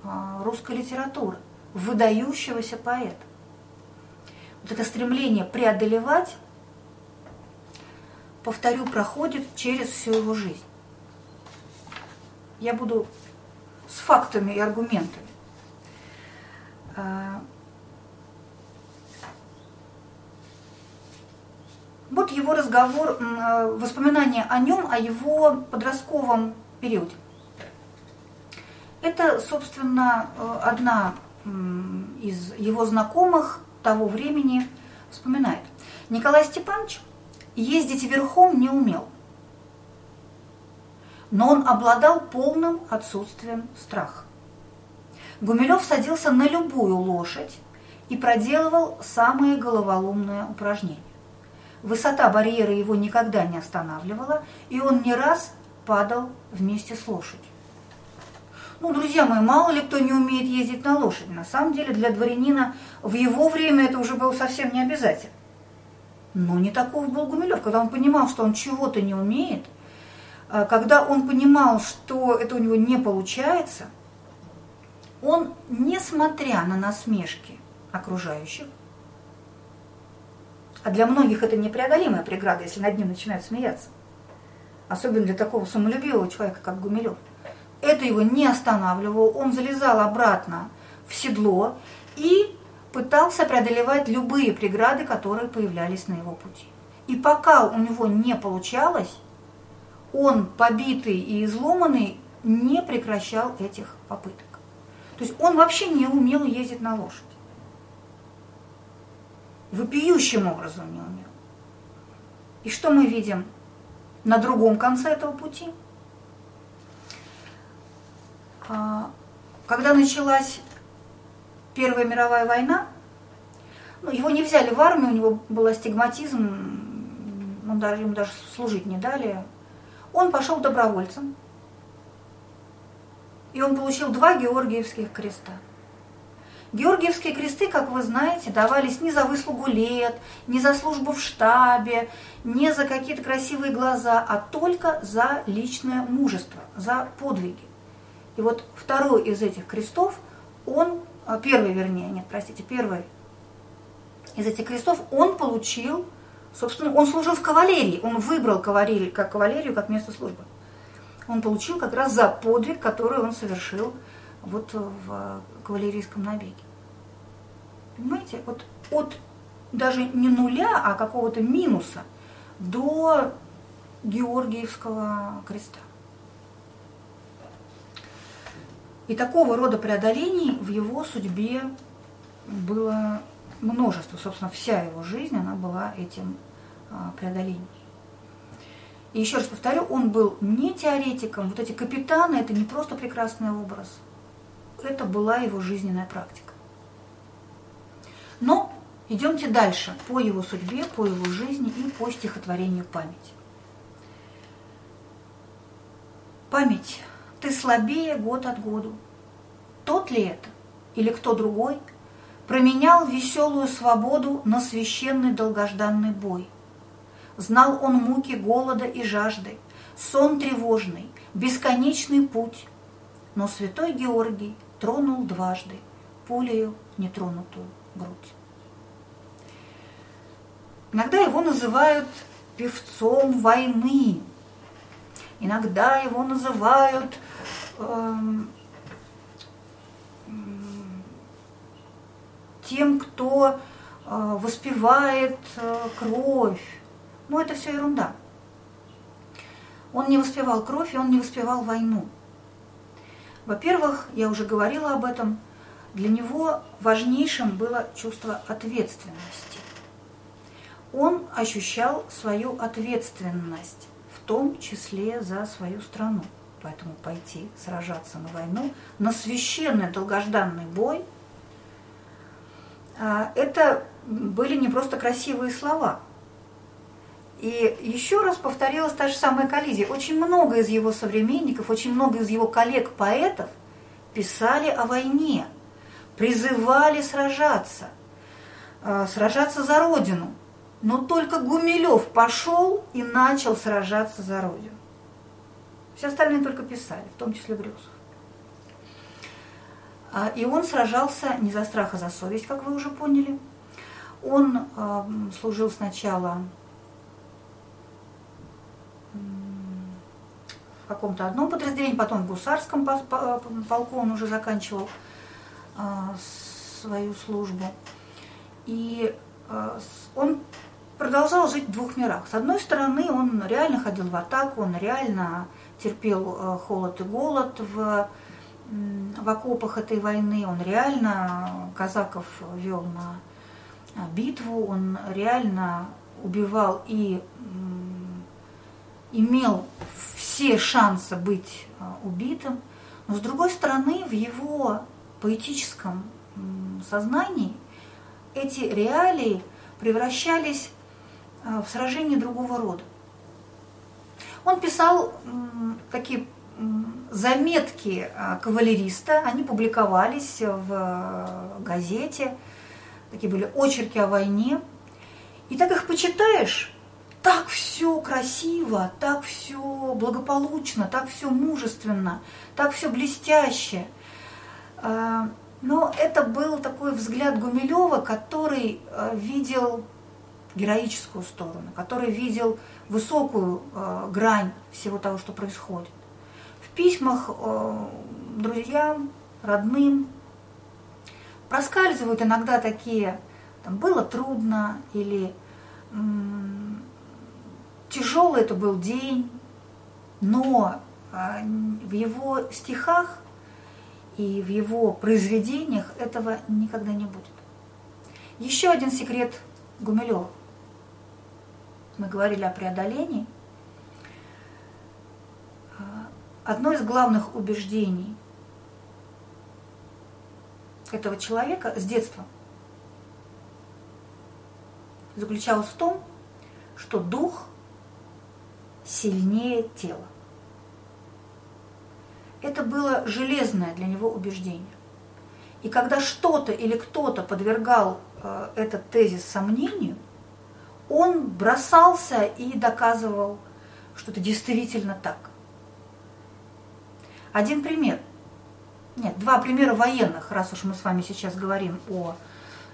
а, русской литературы, выдающегося поэта. Вот это стремление преодолевать, повторю, проходит через всю его жизнь. Я буду с фактами и аргументами. Вот его разговор, воспоминания о нем, о его подростковом периоде. Это, собственно, одна из его знакомых того времени вспоминает. Николай Степанович ездить верхом не умел – но он обладал полным отсутствием страха. Гумилев садился на любую лошадь и проделывал самые головоломные упражнения. Высота барьера его никогда не останавливала, и он не раз падал вместе с лошадью. Ну, друзья мои, мало ли кто не умеет ездить на лошади. На самом деле для дворянина в его время это уже было совсем не обязательно. Но не таков был Гумилев, когда он понимал, что он чего-то не умеет – а, когда он понимал, что это у него не получается, он, несмотря на насмешки окружающих, а для многих это непреодолимая преграда, если над ним начинают смеяться, особенно для такого самолюбивого человека, как Гумилев, это его не останавливало, он залезал обратно в седло и пытался преодолевать любые преграды, которые появлялись на его пути. И пока у него не получалось, он, побитый и изломанный, не прекращал этих попыток. То есть он вообще не умел ездить на лошади. Вопиющим образом не умел. И что мы видим на другом конце этого пути? А, когда началась Первая мировая война, ну, его не взяли в армию, у него был астигматизм, он даже, ему даже служить не дали, он пошел добровольцем, и он получил два Георгиевских креста. Георгиевские кресты, как вы знаете, давались не за выслугу лет, не за службу в штабе, не за какие-то красивые глаза, а только за личное мужество, за подвиги. И вот второй из этих крестов, он, а, первый вернее, нет, простите, первый из этих крестов он получил Собственно, он служил в кавалерии, он выбрал кавалерию как, кавалерию как место службы. Он получил как раз за подвиг, который он совершил вот в кавалерийском набеге. Понимаете? Вот от даже не нуля, а какого-то минуса до Георгиевского креста. И такого рода преодолений в его судьбе было множество. Собственно, вся его жизнь, она была этим а, преодолением. И еще раз повторю, он был не теоретиком. Вот эти капитаны – это не просто прекрасный образ. Это была его жизненная практика. Но идемте дальше по его судьбе, по его жизни и по стихотворению «Память». Память, ты слабее год от году. Тот ли это или кто другой променял веселую свободу на священный долгожданный бой? Знал он муки голода и жажды, сон тревожный, бесконечный путь. Но святой Георгий тронул дважды пулею нетронутую грудь. Иногда его называют певцом войны, Иногда его называют э, тем, кто э, воспевает э, кровь. Но это все ерунда. Он не воспевал кровь, и он не воспевал войну. Во-первых, я уже говорила об этом, для него важнейшим было чувство ответственности. Он ощущал свою ответственность том числе за свою страну. Поэтому пойти сражаться на войну, на священный долгожданный бой, а, это были не просто красивые слова. И еще раз повторилась та же самая коллизия. Очень много из его современников, очень много из его коллег-поэтов писали о войне, призывали сражаться, а, сражаться за Родину – но только Гумилев пошел и начал сражаться за Родину. Все остальные только писали, в том числе Брюсов. А, и он сражался не за страх, а за совесть, как вы уже поняли. Он служил сначала в каком-то одном подразделении, потом в гусарском полку он уже заканчивал а, свою службу. И а, он продолжал жить в двух мирах. С одной стороны, он реально ходил в атаку, он реально терпел э, холод и голод в, в окопах этой войны, он реально казаков вел на битву, он реально убивал и имел все шансы быть э, убитым. Но с другой стороны, в его поэтическом сознании эти реалии превращались Э, в сражении другого рода. Он писал такие заметки э, кавалериста, они публиковались в газете, такие были очерки о войне. И так их почитаешь, так все красиво, так все благополучно, так все мужественно, так все блестяще. Но это был такой взгляд Гумилева, который видел героическую сторону, который видел высокую э, грань всего того, что происходит. В письмах друзьям, родным проскальзывают иногда такие, там, было трудно или тяжелый это был день, но э, в его стихах и в его произведениях этого никогда не будет. Еще один секрет Гумилева мы говорили о преодолении, а, одно из главных убеждений этого человека с детства заключалось в том, что дух сильнее тела. Это было железное для него убеждение. И когда что-то или кто-то подвергал э, этот тезис сомнению – он бросался и доказывал, что это действительно так. Один пример. Нет, два примера военных, раз уж мы с вами сейчас говорим о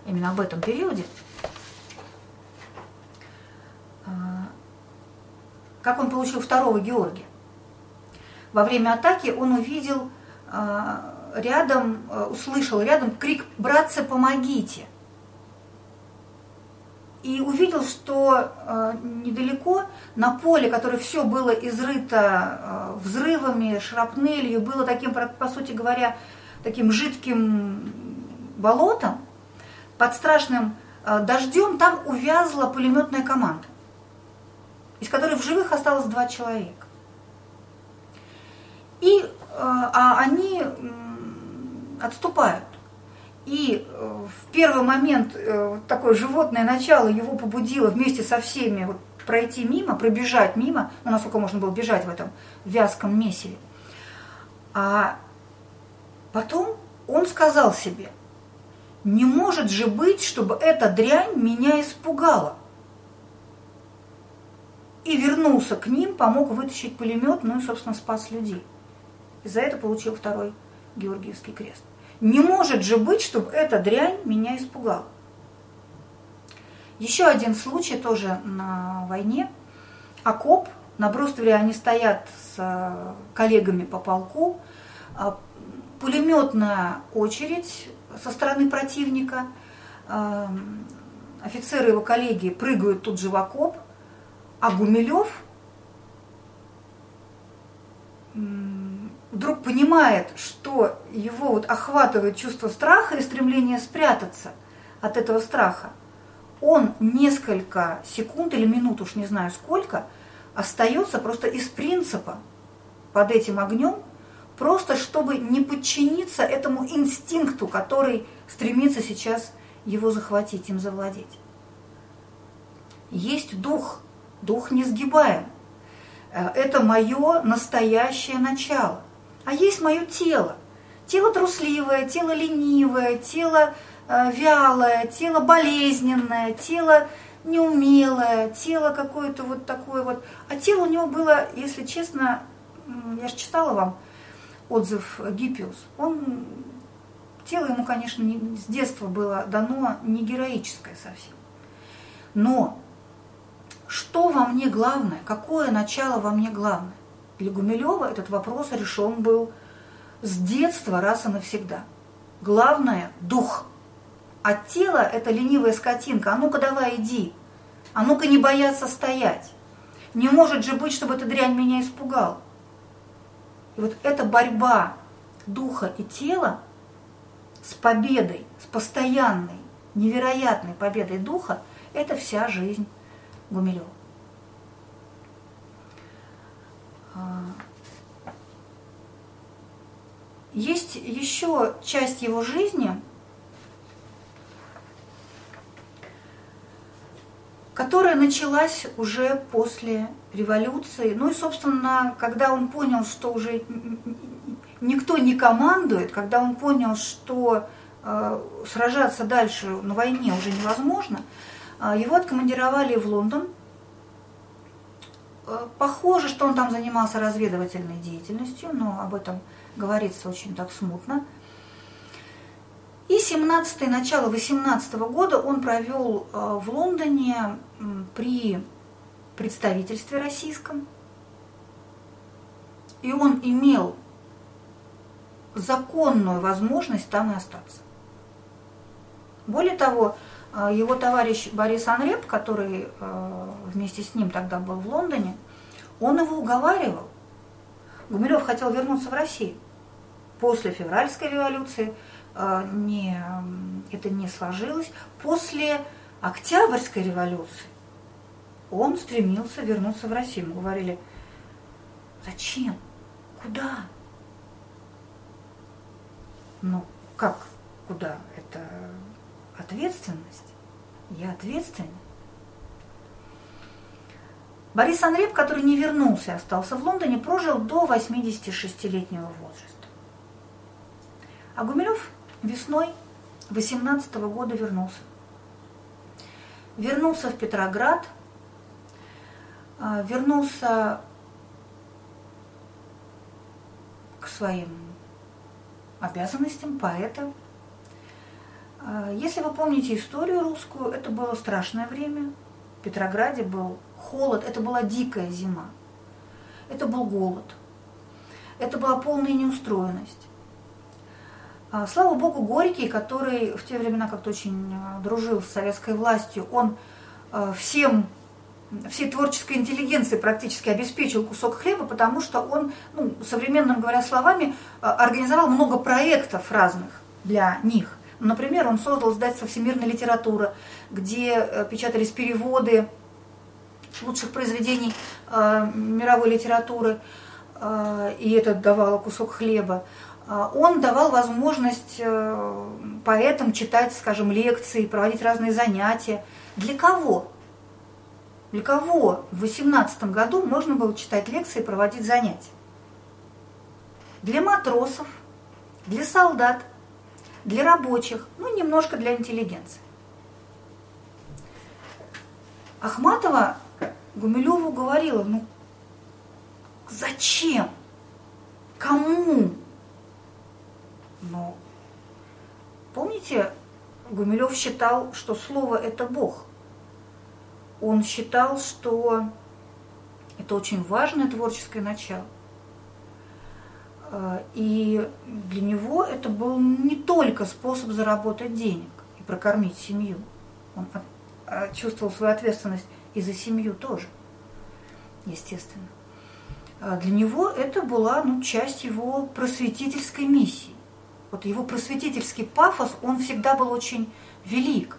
именно об этом периоде. Как он получил второго Георгия? Во время атаки он увидел а, рядом, а, услышал рядом крик «Братцы, помогите!» и увидел, что э, недалеко на поле, которое все было изрыто взрывами, шрапнелью, было таким, по сути говоря, таким жидким болотом, под страшным дождем там увязла пулеметная команда, из которой в живых осталось два человека. И э, а они отступают. И э, в первый момент э, такое животное начало его побудило вместе со всеми вот, пройти мимо, пробежать мимо, ну, насколько можно было бежать в этом вязком месиве. А потом он сказал себе, не может же быть, чтобы эта дрянь меня испугала. И вернулся к ним, помог вытащить пулемет, ну и, собственно, спас людей. И за это получил второй Георгиевский крест. Не может же быть, чтобы эта дрянь меня испугала. Еще один случай тоже на войне. Окоп, на бруствере они стоят с э, коллегами по полку. А, пулеметная очередь со стороны противника. Э, офицеры его коллеги прыгают тут же в окоп, а Гумилев вдруг понимает, что его вот охватывает чувство страха и стремление спрятаться от этого страха, он несколько секунд или минут, уж не знаю сколько, остается просто из принципа под этим огнем, просто чтобы не подчиниться этому инстинкту, который стремится сейчас его захватить, им завладеть. Есть дух, дух несгибаем. Э, это мое настоящее начало. А есть мое тело. Тело трусливое, тело ленивое, тело э, вялое, тело болезненное, тело неумелое, тело какое-то вот такое вот. А тело у него было, если честно, я же читала вам отзыв Гиппиус, он, тело ему, конечно, не, с детства было дано не героическое совсем. Но что во мне главное, какое начало во мне главное? Для Гумилева этот вопрос решен был с детства раз и навсегда. Главное – дух. А тело – это ленивая скотинка. А ну-ка давай иди. А ну-ка не бояться стоять. Не может же быть, чтобы эта дрянь меня испугала. И вот эта борьба духа и тела с победой, с постоянной, невероятной победой духа – это вся жизнь Гумилева. А, есть еще часть его жизни, которая началась уже после революции. Ну и, собственно, когда он понял, что уже никто не командует, когда он понял, что э, сражаться дальше на войне уже невозможно, его откомандировали в Лондон – Э, похоже, что он там занимался разведывательной деятельностью, но об этом говорится очень так смутно. И 17 начало 18 года он провел э, в Лондоне при представительстве российском. И он имел законную возможность там и остаться. Более того, а, его товарищ Борис Анреп, который а, вместе с ним тогда был в Лондоне, он его уговаривал. Гумилев хотел вернуться в Россию. После февральской революции а, не, это не сложилось. После Октябрьской революции он стремился вернуться в Россию. Мы говорили, зачем? Куда? Ну, как? Куда? Это ответственность. Я ответственен. Борис Анреп, который не вернулся и остался в Лондоне, прожил до 86-летнего возраста. А Гумилев весной 18 -го года вернулся. Вернулся в Петроград, а, вернулся к своим обязанностям поэта, если вы помните историю русскую, это было страшное время. В Петрограде был холод, это была дикая зима. Это был голод. Это была полная неустроенность. А, слава богу, Горький, который в те времена как-то очень а, дружил с советской властью, он всем всей творческой интеллигенции практически обеспечил кусок хлеба, потому что он, ну, современным говоря словами, организовал много проектов разных для них. Например, он создал издательство «Всемирная литература», где печатались переводы лучших произведений э, мировой литературы, э, и это давало кусок хлеба. Э, он давал возможность э, поэтам читать, скажем, лекции, проводить разные занятия. Для кого? Для кого в 18 году можно было читать лекции и проводить занятия? Для матросов, для солдат, для рабочих, ну, немножко для интеллигенции. Ахматова Гумилеву говорила, ну зачем? Кому? Но помните, Гумилев считал, что слово это Бог. Он считал, что это очень важное творческое начало. А, и для него это был не только способ заработать денег и прокормить семью. Он а, чувствовал свою ответственность и за семью тоже, естественно. А для него это была ну, часть его просветительской миссии. Вот его просветительский пафос, он всегда был очень велик.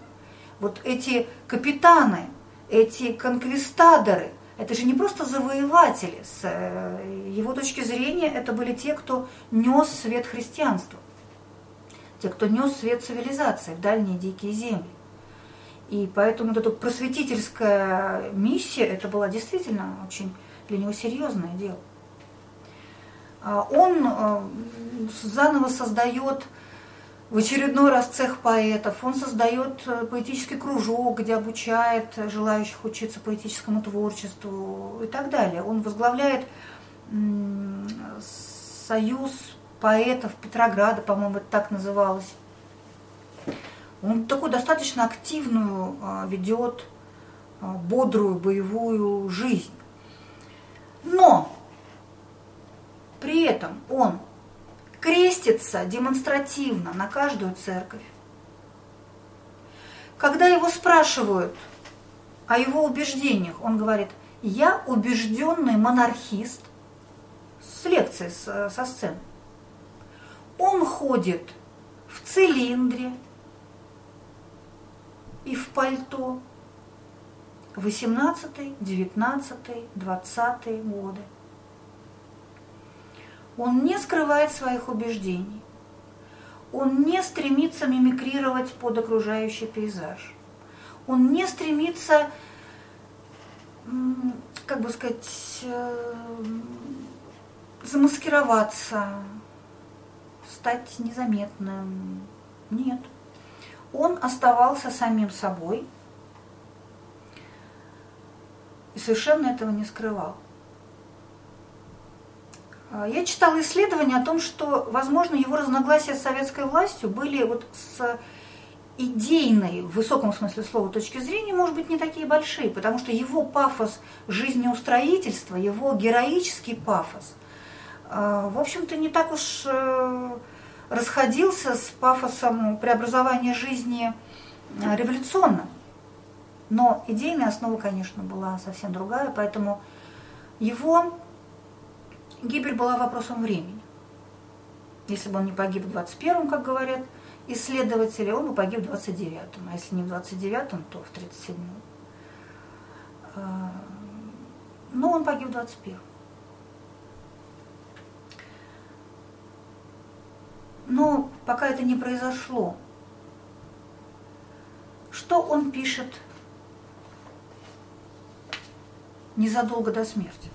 Вот эти капитаны, эти конквистадоры, это же не просто завоеватели. С э, его точки зрения это были те, кто нес свет христианства, те, кто нес свет цивилизации в дальние дикие земли. И поэтому вот эта просветительская миссия, это была действительно очень для него серьезное дело. А он э, заново создает в очередной раз цех поэтов, он создает э, поэтический кружок, где обучает желающих учиться поэтическому творчеству и так далее. Он возглавляет союз поэтов Петрограда, по-моему, это так называлось. Он такую достаточно активную а, ведет, а, бодрую, боевую жизнь. Но при этом он крестится демонстративно на каждую церковь. Когда его спрашивают о его убеждениях, он говорит, я убежденный монархист с лекцией со сцены. Он ходит в цилиндре, и в пальто. 18, 19, 20 годы. Он не скрывает своих убеждений. Он не стремится мимикрировать под окружающий пейзаж. Он не стремится, как бы сказать, э, замаскироваться, стать незаметным. Нет он оставался самим собой и совершенно этого не скрывал. А, я читала исследования о том, что, возможно, его разногласия с советской властью были вот с идейной, в высоком смысле слова, точки зрения, может быть, не такие большие, потому что его пафос жизнеустроительства, его героический пафос, а, в общем-то, не так уж э, расходился с пафосом преобразования жизни э, революционным. Но идейная основа, конечно, была совсем другая, поэтому его гибель была вопросом времени. Если бы он не погиб в 21-м, как говорят исследователи, он бы погиб в 29-м. А если не в 29-м, то в 37-м. Э, но он погиб в 21-м. Но пока это не произошло, что он пишет незадолго до смерти?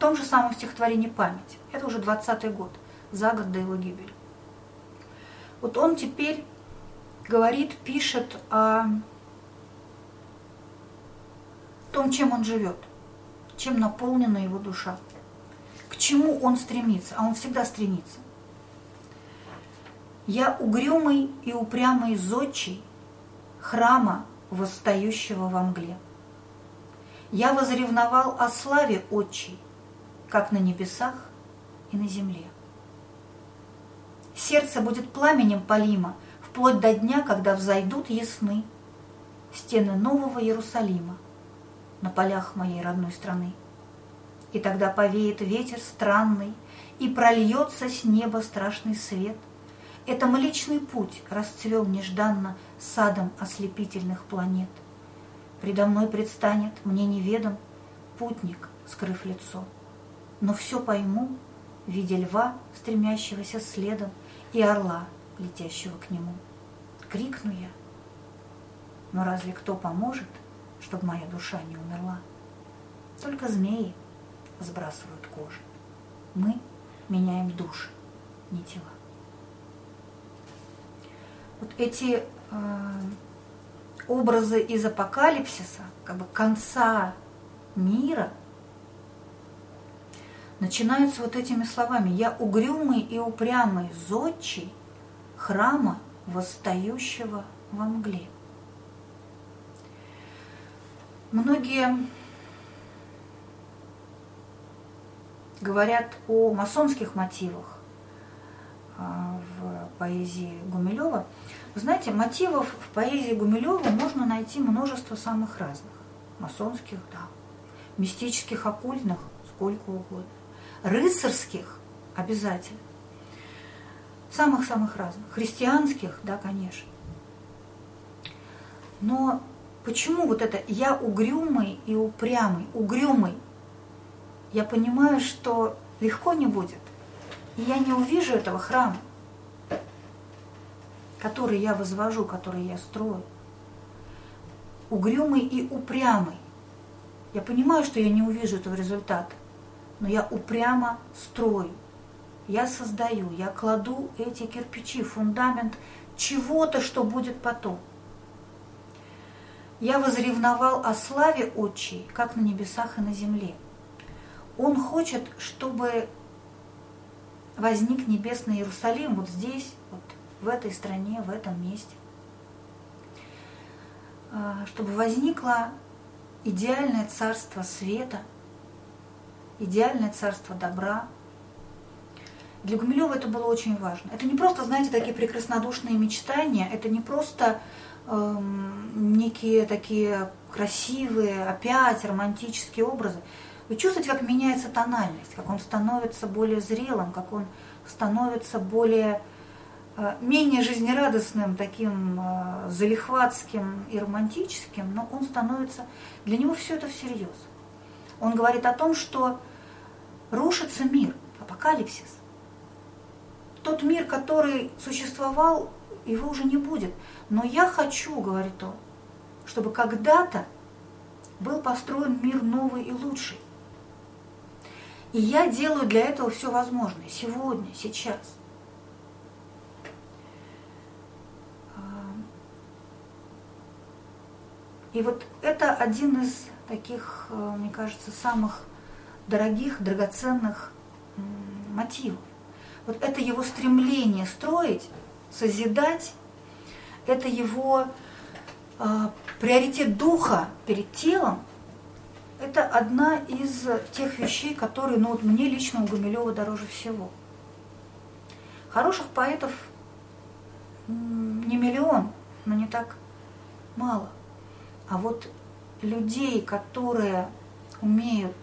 Том же самом стихотворении «Память». Это уже 20-й год, за год до его гибели. Вот он теперь говорит, пишет о том, чем он живет, чем наполнена его душа, к чему он стремится, а он всегда стремится. Я угрюмый и упрямый зодчий храма, восстающего во мгле. Я возревновал о славе отчей, как на небесах и на земле. Сердце будет пламенем полимо, вплоть до дня, когда взойдут ясны стены нового Иерусалима на полях моей родной страны. И тогда повеет ветер странный, и прольется с неба страшный свет. Это Млечный Путь расцвел нежданно садом ослепительных планет. Предо мной предстанет, мне неведом, путник, скрыв лицо. Но все пойму, видя льва, стремящегося следом, и орла, летящего к нему. Крикну я, но разве кто поможет, чтобы моя душа не умерла? Только змеи сбрасывают кожи. Мы меняем души, не тела. Вот эти э, образы из апокалипсиса, как бы конца мира, начинаются вот этими словами. «Я угрюмый и упрямый зодчий храма, восстающего во мгле». Многие говорят о масонских мотивах а, в поэзии Гумилева. Вы знаете, мотивов в поэзии Гумилева можно найти множество самых разных. Масонских, да. Мистических, оккультных, сколько угодно. Рыцарских обязательно. Самых-самых разных. Христианских, да, конечно. Но почему вот это «я угрюмый и упрямый», угрюмый – я понимаю, что легко не будет. И я не увижу этого храма, который я возвожу, который я строю. Угрюмый и упрямый. Я понимаю, что я не увижу этого результата, но я упрямо строю. Я создаю, я кладу эти кирпичи, фундамент чего-то, что будет потом. Я возревновал о славе Отчей, как на небесах и на земле – он хочет, чтобы возник небесный Иерусалим вот здесь, вот в этой стране, в этом месте. А, чтобы возникло идеальное царство света, идеальное царство добра. Для Гумилева это было очень важно. Это не просто, знаете, такие прекраснодушные мечтания, это не просто эм, некие такие красивые, опять романтические образы. Вы чувствуете, как меняется тональность, как он становится более зрелым, как он становится более э, менее жизнерадостным, таким э, залихватским и романтическим, но он становится, для него все это всерьез. Он говорит о том, что рушится мир, апокалипсис. Тот мир, который существовал, его уже не будет. Но я хочу, говорит он, чтобы когда-то был построен мир новый и лучший. И я делаю для этого все возможное. Сегодня, сейчас. И вот это один из таких, э, мне кажется, самых дорогих, драгоценных мотивов. Вот это его стремление строить, созидать, это его э, приоритет духа перед телом, это одна из тех вещей, которые ну, вот мне лично у Гумилева дороже всего. Хороших поэтов не миллион, но не так мало. А вот людей, которые умеют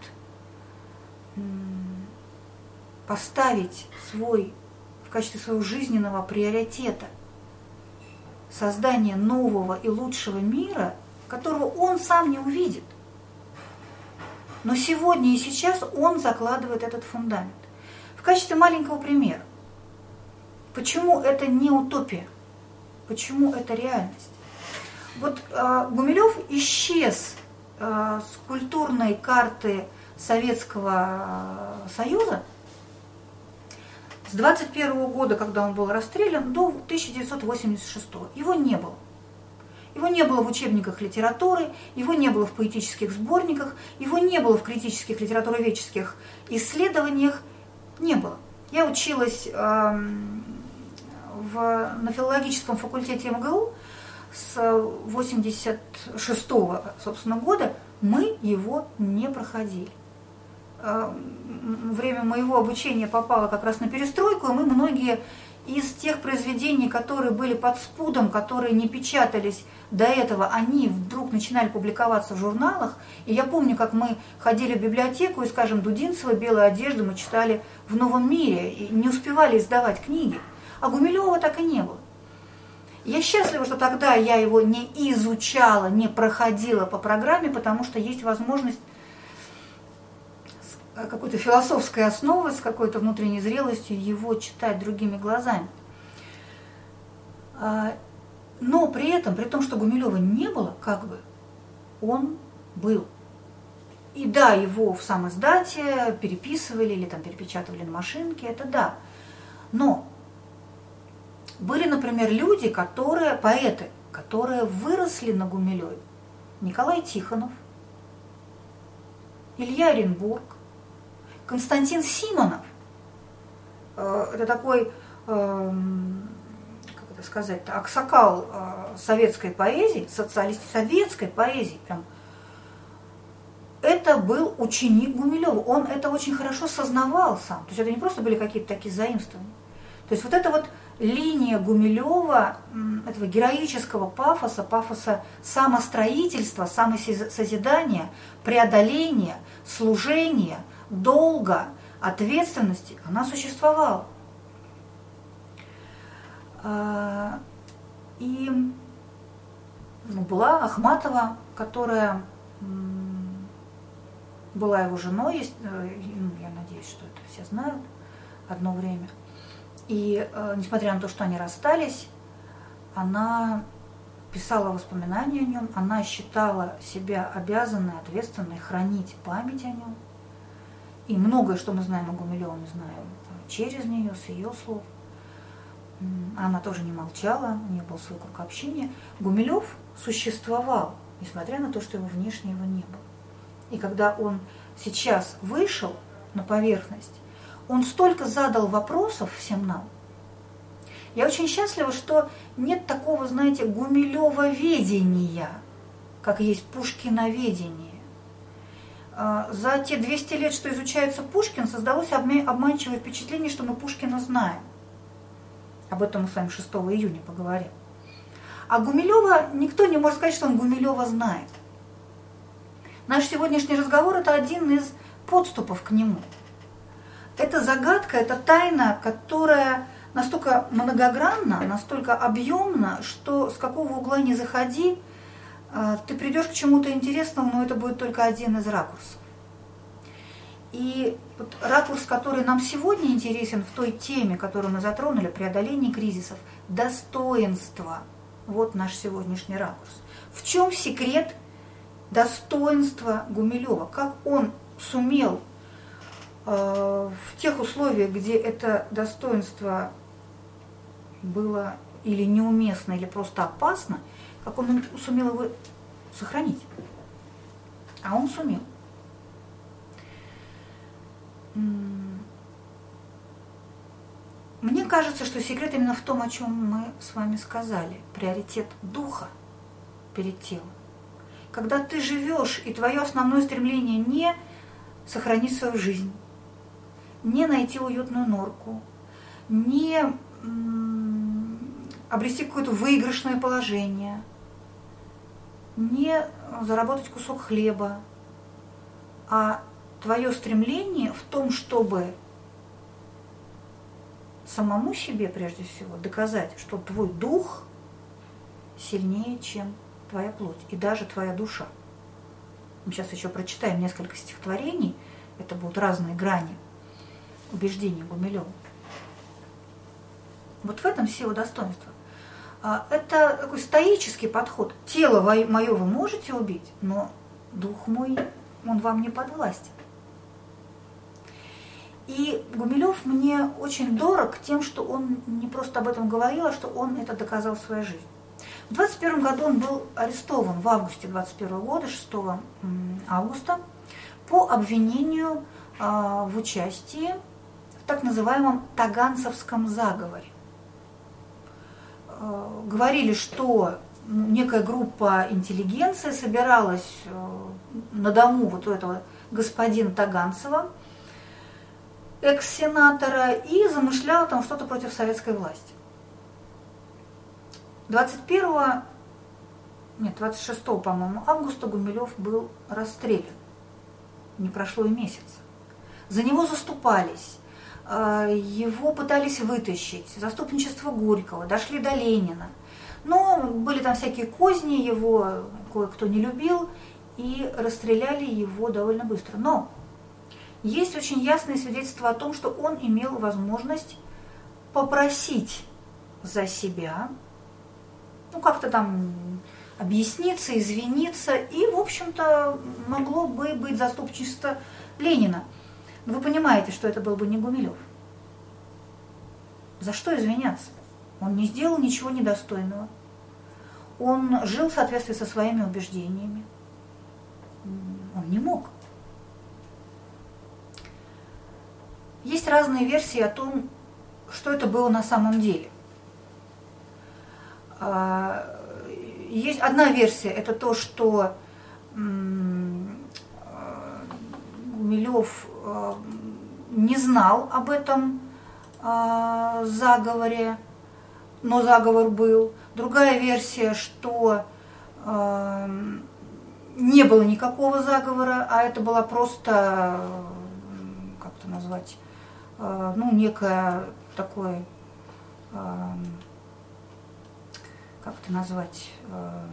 поставить свой в качестве своего жизненного приоритета создание нового и лучшего мира, которого он сам не увидит – но сегодня и сейчас он закладывает этот фундамент. В качестве маленького примера. Почему это не утопия? Почему это реальность? Вот э, Гумилев исчез э, с культурной карты Советского Союза с 21 года, когда он был расстрелян, до 1986. Его не было. Его не было в учебниках литературы, его не было в поэтических сборниках, его не было в критических литературоведческих исследованиях, не было. Я училась э, в, на филологическом факультете МГУ с 86 -го, собственно, года, мы его не проходили. Э, время моего обучения попало как раз на перестройку, и мы многие из тех произведений, которые были под спудом, которые не печатались до этого, они вдруг начинали публиковаться в журналах. И я помню, как мы ходили в библиотеку, и, скажем, Дудинцева «Белую одежду» мы читали в «Новом мире», и не успевали издавать книги. А Гумилева так и не было. Я счастлива, что тогда я его не изучала, не проходила по программе, потому что есть возможность какой-то философской основы, с какой-то внутренней зрелостью его читать другими глазами. А, но при этом, при том, что Гумилева не было, как бы, он был. И да, его в сам издате переписывали или там перепечатывали на машинке, это да. Но были, например, люди, которые, поэты, которые выросли на Гумилеве. Николай Тихонов, Илья Оренбург, Константин Симонов. Э, это такой, эм, как это сказать, аксакал э, советской поэзии, социалист советской поэзии, прям это был ученик Гумилева. Он это очень хорошо сознавал сам. То есть это не просто были какие-то такие заимствования. То есть вот это вот линия Гумилева, этого героического пафоса, пафоса самостроительства, самосозидания, преодоления, служения, долга, ответственности, она существовала. А, и ну, была Ахматова, которая была его женой, э, ну, я надеюсь, что это все знают, одно время. И э, несмотря на то, что они расстались, она писала воспоминания о нем, она считала себя обязанной, ответственной хранить память о нем. И многое, что мы знаем о Гумилеве, мы знаем через нее, с ее слов. Она тоже не молчала, у нее был свой круг общения. Гумилев существовал, несмотря на то, что его внешне его не было. И когда он сейчас вышел на поверхность, он столько задал вопросов всем нам. Я очень счастлива, что нет такого, знаете, гумилева-ведения, как есть Пушкиноведение. А, за те 200 лет, что изучается Пушкин, создалось обманчивое впечатление, что мы Пушкина знаем. Об этом мы с вами 6 июня поговорим. А Гумилева, никто не может сказать, что он Гумилева знает. Наш сегодняшний разговор – это один из подступов к нему – это загадка, это тайна, которая настолько многогранна, настолько объемна, что с какого угла не заходи, ты придешь к чему-то интересному, но это будет только один из ракурсов. И вот ракурс, который нам сегодня интересен в той теме, которую мы затронули, преодоление кризисов, достоинство. Вот наш сегодняшний ракурс. В чем секрет достоинства Гумилева? Как он сумел Э, в тех условиях, где это достоинство было или неуместно, или просто опасно, как он сумел его сохранить. А он сумел. Мне кажется, что секрет именно в том, о чем мы с вами сказали. Приоритет духа перед телом. Когда ты живешь, и твое основное стремление не сохранить свою жизнь, не найти уютную норку, не обрести какое-то выигрышное положение, не заработать кусок хлеба, а твое стремление в том, чтобы самому себе прежде всего доказать, что твой дух сильнее, чем твоя плоть и даже твоя душа. Мы сейчас еще прочитаем несколько стихотворений, это будут разные грани – убеждений Гумилева. Вот в этом сила достоинства. А, это такой стоический подход. Тело мое вы можете убить, но дух мой, он вам не подвластен. И Гумилев мне очень дорог тем, что он не просто об этом говорил, а что он это доказал в своей жизни. В 21 году он был арестован в августе 21 года, 6 августа, по обвинению а, в участии так называемом Таганцевском заговоре. Э, говорили, что некая группа интеллигенции собиралась э, на дому вот у этого господина Таганцева экс-сенатора и замышлял там что-то против советской власти. 21 нет, 26, по-моему, августа Гумилев был расстрелян. Не прошло и месяц. За него заступались, его пытались вытащить, заступничество Горького, дошли до Ленина. Но были там всякие козни, его кое-кто не любил, и расстреляли его довольно быстро. Но есть очень ясное свидетельство о том, что он имел возможность попросить за себя, ну как-то там объясниться, извиниться, и, в общем-то, могло бы быть заступничество Ленина. Вы понимаете, что это был бы не Гумилев. За что извиняться? Он не сделал ничего недостойного. Он жил в соответствии со своими убеждениями. Он не мог. Есть разные версии о том, что это было на самом деле. А, есть одна версия, это то, что Гумилев э, не знал об этом э, заговоре, но заговор был. Другая версия, что э, не было никакого заговора, а это была просто, как это назвать, ну, некое такое как это назвать, э,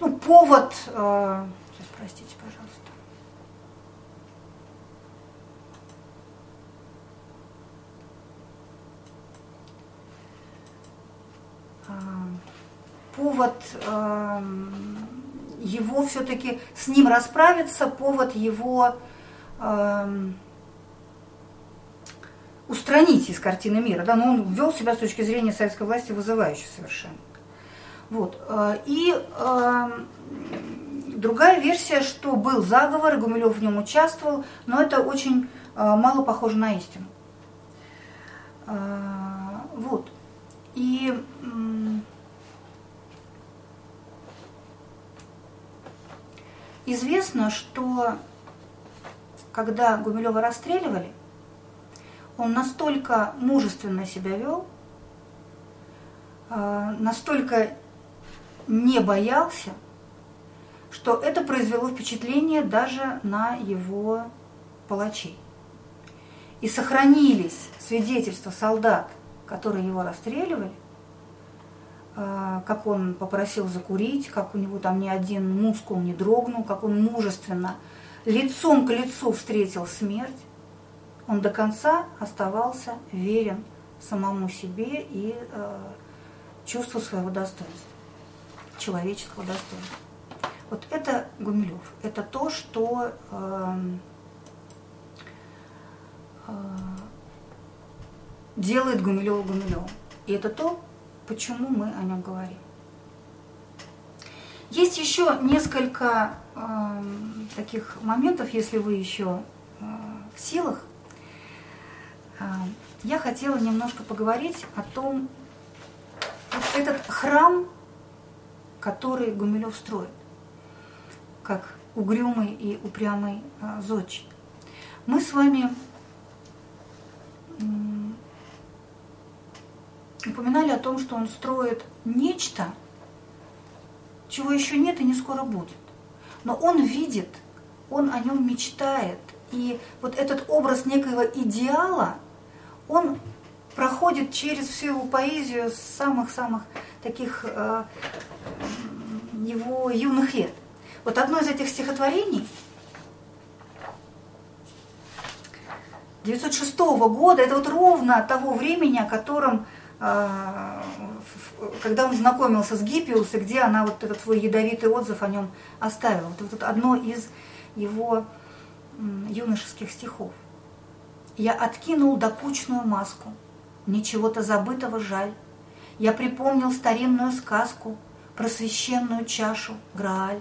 ну, повод, э, сейчас, простите, пожалуйста. Э, повод его все-таки с ним расправиться, повод его устранить из картины мира. Да, но он вел себя с точки зрения советской власти вызывающе совершенно. Вот. Э, и э, другая версия, что был заговор, Гумилев в нем участвовал, но это очень э, мало похоже на истину. Э, вот. И известно, что когда Гумилева расстреливали, он настолько мужественно себя вел, а, настолько не боялся, что это произвело впечатление даже на его палачей. И сохранились свидетельства солдат, которые его расстреливали, а, как он попросил закурить, как у него там ни один мускул не дрогнул, как он мужественно лицом к лицу встретил смерть он до конца оставался верен самому себе и э, чувству своего достоинства, человеческого достоинства. Вот это Гумилев, это то, что э, э, делает Гумилева Гумилевым. И это то, почему мы о нем говорим. Есть еще несколько э, таких моментов, если вы еще э, в силах а, я хотела немножко поговорить о том, вот этот храм, который Гумилев строит, как угрюмый и упрямый а, зодчий. Мы с вами упоминали о том, что он строит нечто, чего еще нет и не скоро будет. Но он видит, он о нем мечтает. И вот этот образ некоего идеала, он проходит через всю его поэзию с самых-самых таких э, его юных лет. Вот одно из этих стихотворений 906 года, это вот ровно того времени, о котором, когда он знакомился с Гиппиус, и где она вот этот свой ядовитый отзыв о нем оставила. Вот, одно из его юношеских стихов. Я откинул докучную маску. Мне чего-то забытого жаль. Я припомнил старинную сказку про священную чашу Грааль.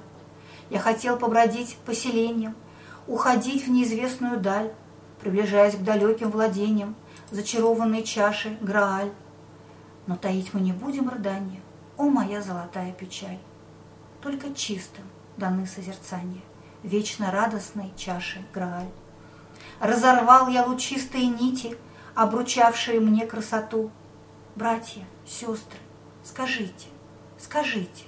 Я хотел побродить поселением, уходить в неизвестную даль, приближаясь к далеким владениям, зачарованной чаши Грааль. Но таить мы не будем рыдания, о моя золотая печаль. Только чистым даны созерцания, вечно радостной чаши Грааль. разорвал я лучистые нити, обручавшие мне красоту. Братья, сестры, скажите, скажите,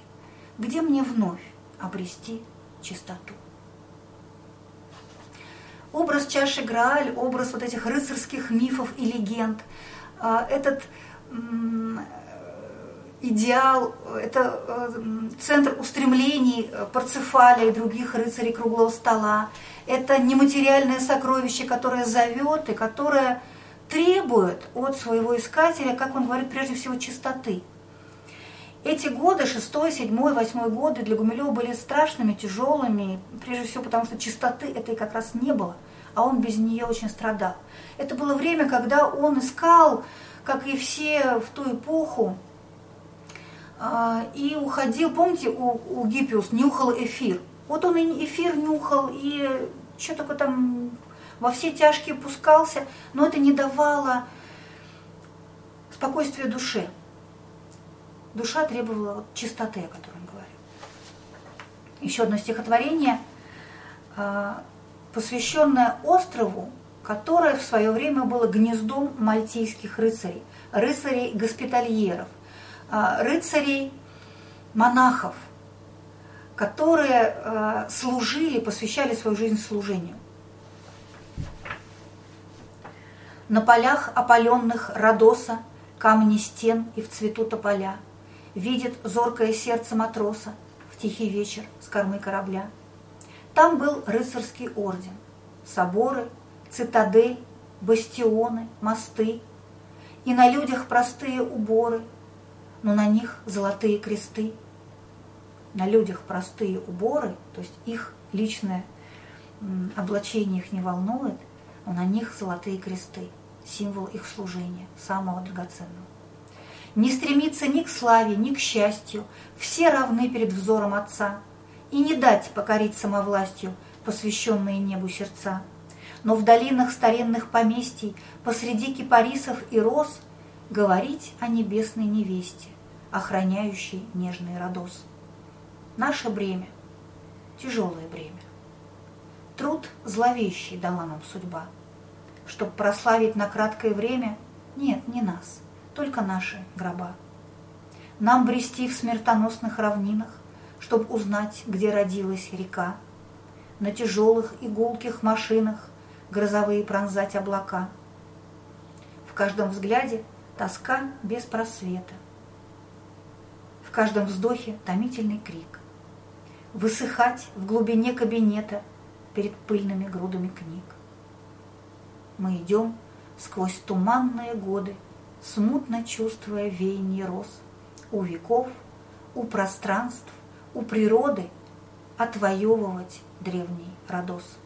где мне вновь обрести чистоту? Образ чаши Грааль, образ вот этих рыцарских мифов и легенд, а, этот идеал, это э, центр устремлений Парцефаля и других рыцарей круглого стола. Это нематериальное сокровище, которое зовет и которое требует от своего искателя, как он говорит, прежде всего чистоты. Эти годы, шестой, седьмой, восьмой годы для Гумилева были страшными, тяжелыми, прежде всего потому, что чистоты этой как раз не было, а он без нее очень страдал. Это было время, когда он искал, как и все в ту эпоху, а, и уходил, помните, у, у Гиппиус нюхал эфир. Вот он и эфир нюхал, и что только там во все тяжкие пускался, но это не давало спокойствия душе. Душа требовала чистоты, о которой он говорил. Еще одно стихотворение, а, посвященное острову, которое в свое время было гнездом мальтийских рыцарей, рыцарей-госпитальеров, а, рыцарей, монахов, которые а, служили, посвящали свою жизнь служению. На полях опаленных Родоса камни стен и в цвету тополя Видит зоркое сердце матроса в тихий вечер с кормы корабля. Там был рыцарский орден, соборы, цитадель, бастионы, мосты, и на людях простые уборы, но на них золотые кресты. На людях простые уборы, то есть их личное облачение их не волнует, но на них золотые кресты, символ их служения, самого драгоценного. Не стремится ни к славе, ни к счастью, все равны перед взором Отца, и не дать покорить самовластью посвященные небу сердца. Но в долинах старинных поместий, посреди кипарисов и роз, говорить о небесной невесте, охраняющей нежный родос. Наше бремя, тяжелое бремя. Труд зловещий дала нам судьба. Чтоб прославить на краткое время, нет, не нас, только наши гроба. Нам брести в смертоносных равнинах, Чтоб узнать, где родилась река, На тяжелых и гулких машинах Грозовые пронзать облака. В каждом взгляде тоска без просвета, В каждом вздохе томительный крик, Высыхать в глубине кабинета Перед пыльными грудами книг. Мы идем сквозь туманные годы, Смутно чувствуя веяние роз, У веков, у пространств, у природы Отвоевывать древний Родос.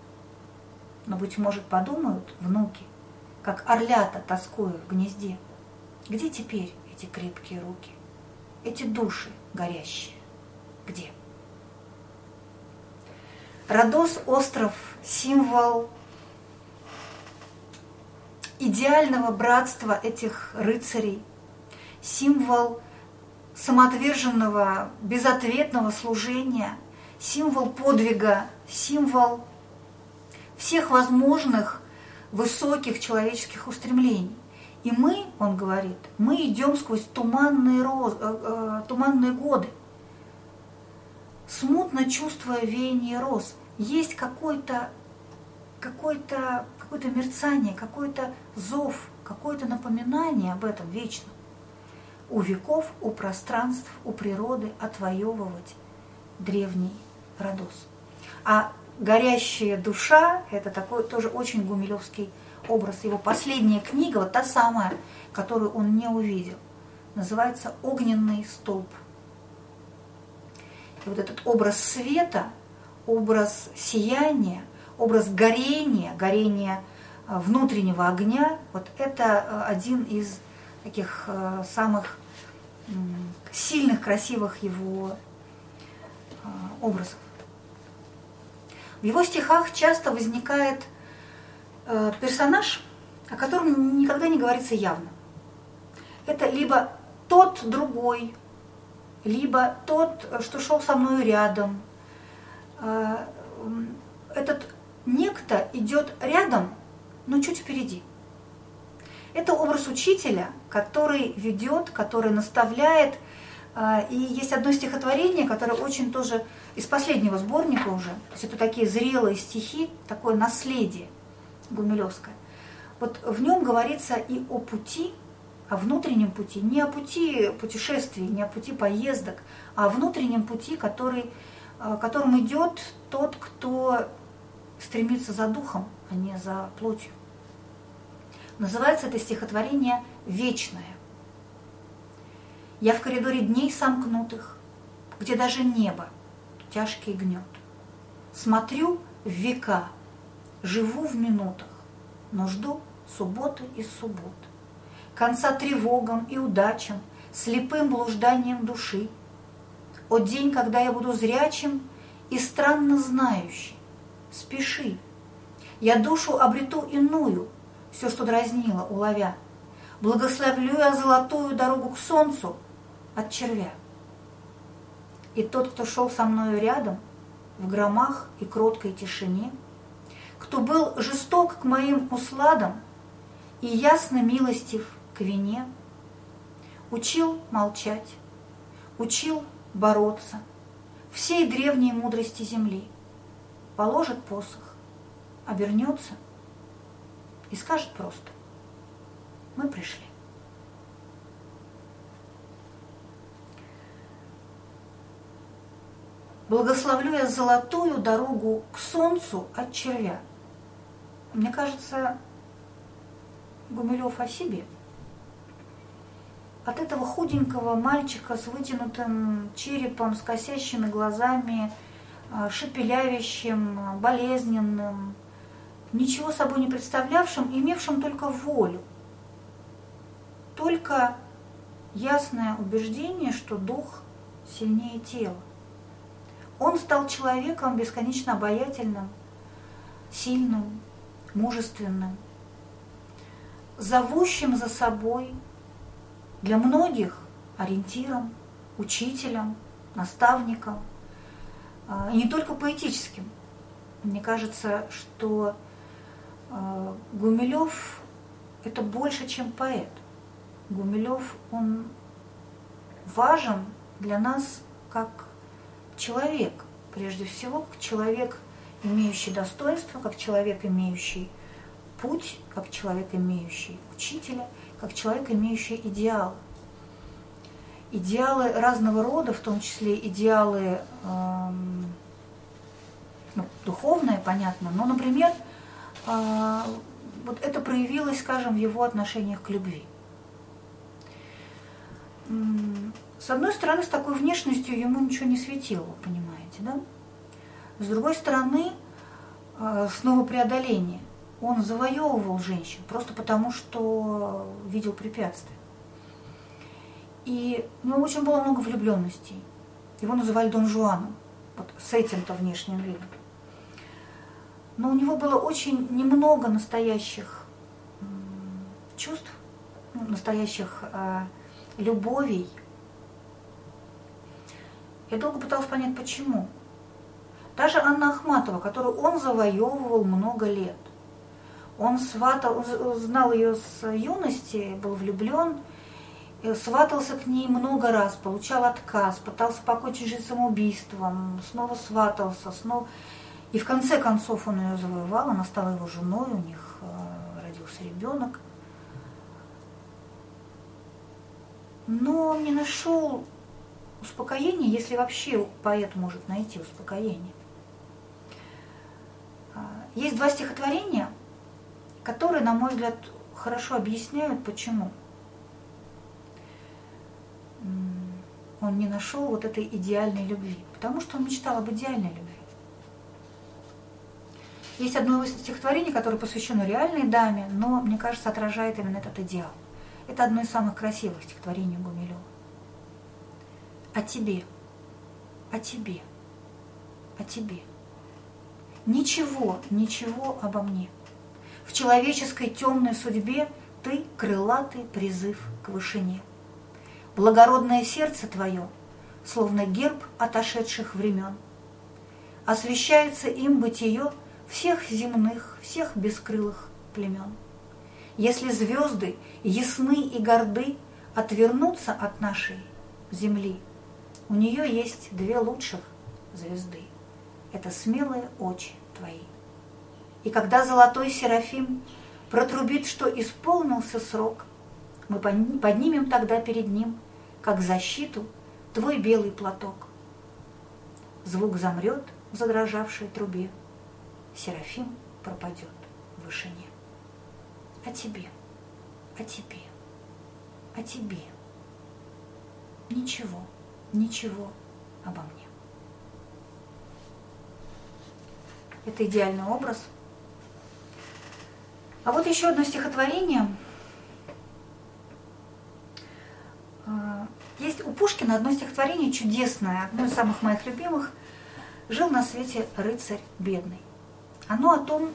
Но, быть может, подумают внуки, Как орлята тоскуя в гнезде, Где теперь эти крепкие руки, Эти души горящие, где? Родос – остров, символ идеального братства этих рыцарей, символ самоотверженного, безответного служения, символ подвига, символ всех возможных высоких человеческих устремлений. И мы, он говорит, мы идем сквозь туманные, роз, э, э, туманные годы, смутно чувствуя веяние роз. Есть какой-то какой-то какое-то мерцание, какой-то зов, какое-то напоминание об этом вечном. У веков, у пространств, у природы отвоевывать древний Родос. А горящая душа – это такой тоже очень гумилевский образ. Его последняя книга, вот та самая, которую он не увидел, называется «Огненный столб». И вот этот образ света, образ сияния, образ горения, горения э, внутреннего огня, вот это э, один из таких э, самых сильных, красивых его образов. В его стихах часто возникает персонаж, о котором никогда не говорится явно. Это либо тот другой, либо тот, что шел со мной рядом. Этот некто идет рядом, но чуть впереди. Это образ учителя, который ведет, который наставляет. А, и есть одно стихотворение, которое очень тоже из последнего сборника уже. То есть это такие зрелые стихи, такое наследие гумилевское. Вот в нем говорится и о пути, о внутреннем пути, не о пути путешествий, не о пути поездок, а о внутреннем пути, который, а, которым идет тот, кто стремится за духом, а не за плотью. Называется это стихотворение «Вечное». Я в коридоре дней сомкнутых, где даже небо тяжкий гнет. Смотрю в века, живу в минутах, но жду субботы и суббот. Конца тревогам и удачам, слепым блужданием души. О день, когда я буду зрячим и странно знающий, спеши. Я душу обрету иную, все, что дразнило, уловя. Благословлю я золотую дорогу к солнцу от червя. И тот, кто шел со мною рядом, в громах и кроткой тишине, кто был жесток к моим усладам и ясно милостив к вине, учил молчать, учил бороться всей древней мудрости земли, положит посох, обернется и скажет просто «Мы пришли». Благословлю я золотую дорогу к солнцу от червя. Мне кажется, Гумилев о себе. От этого худенького мальчика с вытянутым черепом, с косящими глазами, а, шепелявящим, болезненным, ничего собой не представлявшим, имевшим только волю, только ясное убеждение, что дух сильнее тела. Он стал человеком бесконечно обаятельным, сильным, мужественным, зовущим за собой для многих ориентиром, учителем, наставником, а, и не только поэтическим. Мне кажется, что а, Гумилев – это больше, чем поэт. Гумилев, он важен для нас как человек, прежде всего, как человек, имеющий достоинство, как человек, имеющий путь, как человек, имеющий учителя, как человек, имеющий идеал. Идеалы разного рода, в том числе идеалы эм, ну, духовные, понятно, но, например, э, вот это проявилось, скажем, в его отношениях к любви. С одной стороны, с такой внешностью ему ничего не светило, понимаете, да? С другой стороны, э, снова преодоление. Он завоевывал женщин просто потому, что видел препятствия. И у него очень было много влюбленностей. Его называли Дон Жуаном, вот с этим-то внешним видом. Но у него было очень немного настоящих чувств, ну, настоящих э, любовей, я долго пыталась понять, почему. Даже Анна Ахматова, которую он завоевывал много лет. Он сватал, он знал ее с юности, был влюблен, сватался к ней много раз, получал отказ, пытался покончить жизнь самоубийством, снова сватался, снова... И в конце концов он ее завоевал, она стала его женой, у них э, родился ребенок. Но не нашел успокоение, если вообще поэт может найти успокоение. А, есть два стихотворения, которые, на мой взгляд, хорошо объясняют, почему он не нашел вот этой идеальной любви. Потому что он мечтал об идеальной любви. Есть одно стихотворение, которое посвящено реальной даме, но, мне кажется, отражает именно этот идеал. Это одно из самых красивых стихотворений Гумилева о тебе, о тебе, о тебе. Ничего, ничего обо мне. В человеческой темной судьбе ты крылатый призыв к вышине. Благородное сердце твое, словно герб отошедших времен. Освещается им бытие всех земных, всех бескрылых племен. Если звезды ясны и горды отвернуться от нашей земли, у нее есть две лучших звезды. Это смелые очи твои. И когда золотой Серафим протрубит, что исполнился срок, мы поднимем тогда перед ним, как защиту, твой белый платок. Звук замрет в задрожавшей трубе, Серафим пропадет в вышине. А тебе, а тебе, а тебе ничего, ничего обо мне. Это идеальный образ. А вот еще одно стихотворение. А, есть у Пушкина одно стихотворение чудесное, одно из самых моих любимых. «Жил на свете рыцарь бедный». Оно о том,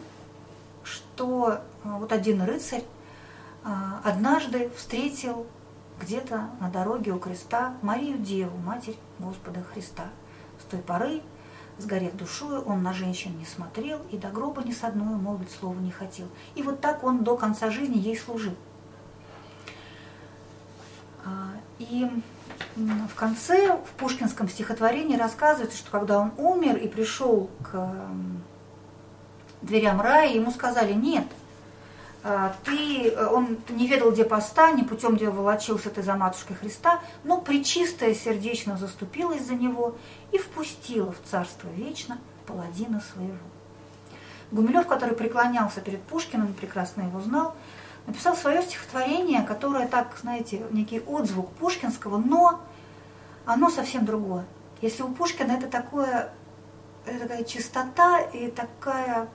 что а, вот один рыцарь а, однажды встретил где-то на дороге у креста Марию Деву, Матерь Господа Христа. С той поры Сгорев душою, он на женщин не смотрел и до гроба ни с одной молвить слова не хотел. И вот так он до конца жизни ей служил. А, и в конце, в пушкинском стихотворении рассказывается, что когда он умер и пришел к дверям рая, ему сказали, нет – ты, э, он не ведал, где постань, путем, где волочился ты за матушкой Христа, но причистая сердечно заступилась за него и впустила в царство вечно паладина своего. Гумилев, который преклонялся перед Пушкиным, прекрасно его знал, написал свое стихотворение, которое так, знаете, некий отзвук пушкинского, но оно совсем другое. Если у Пушкина это такое, это такая чистота и такая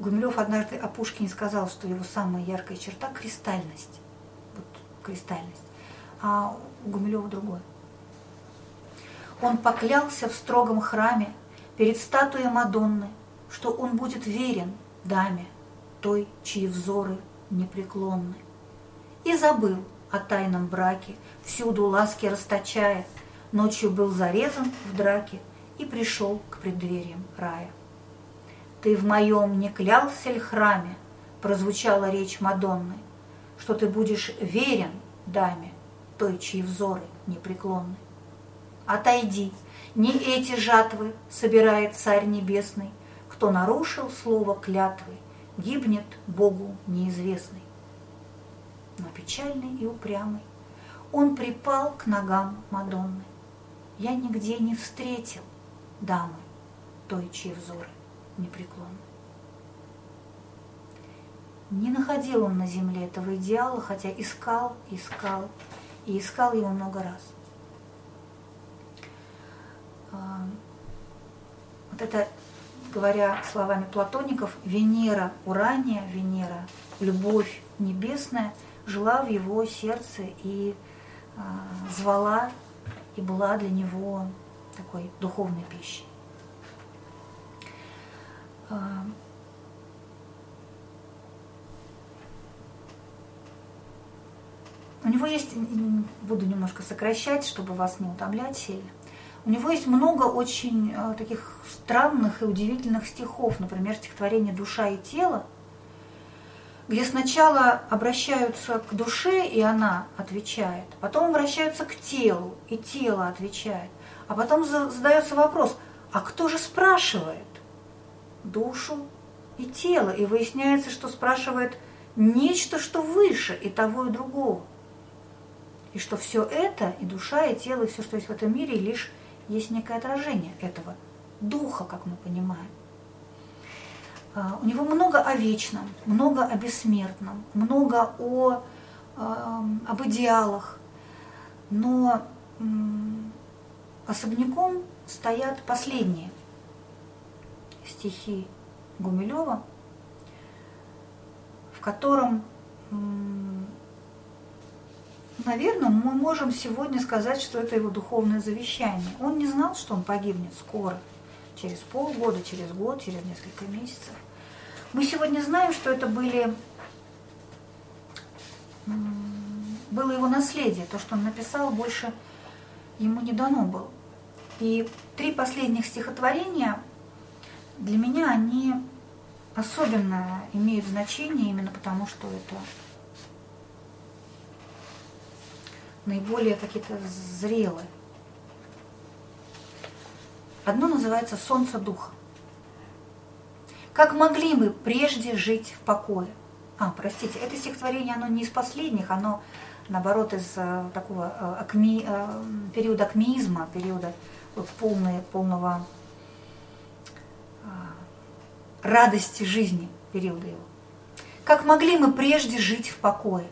Гумилев однажды о Пушкине сказал, что его самая яркая черта – кристальность. Вот кристальность. А у Гумилева другое. Он поклялся в строгом храме перед статуей Мадонны, что он будет верен даме, той, чьи взоры непреклонны. И забыл о тайном браке, всюду ласки расточая, ночью был зарезан в драке и пришел к преддвериям рая. Ты в моем не клялся ли храме, прозвучала речь Мадонны, что ты будешь верен даме, той, чьи взоры непреклонны. Отойди, не эти жатвы собирает Царь Небесный, кто нарушил слово клятвы, гибнет Богу неизвестный. Но печальный и упрямый, он припал к ногам Мадонны. Я нигде не встретил дамы, той, чьи взоры непреклонно. Не находил он на земле этого идеала, хотя искал, искал и искал его много раз. А, вот это, говоря словами платоников, Венера Урания, Венера, любовь небесная, жила в его сердце и а, звала и была для него такой духовной пищей. А, у него есть, буду немножко сокращать, чтобы вас не утомлять сильно. У него есть много очень э, таких странных и удивительных стихов, например, стихотворение «Душа и тело», где сначала обращаются к душе, и она отвечает, потом обращаются к телу, и тело отвечает, а потом задается вопрос, а кто же спрашивает? Душу и тело, и выясняется, что спрашивает нечто, что выше и того, и другого. И что все это, и душа, и тело, и все, что есть в этом мире, лишь есть некое отражение этого духа, как мы понимаем. А, у него много о вечном, много о бессмертном, много о, об идеалах, но особняком стоят последние стихи Гумилева, в котором, наверное, мы можем сегодня сказать, что это его духовное завещание. Он не знал, что он погибнет скоро, через полгода, через год, через несколько месяцев. Мы сегодня знаем, что это были было его наследие, то, что он написал, больше ему не дано было. И три последних стихотворения для меня они особенно имеют значение именно потому, что это наиболее какие-то зрелые. Одно называется «Солнце Духа». Как могли мы прежде жить в покое? А, простите, это стихотворение, оно не из последних, оно, наоборот, из э, такого э, акми, э, периода акмеизма, периода вот, полной, полного радости жизни, периода его. Как могли мы прежде жить в покое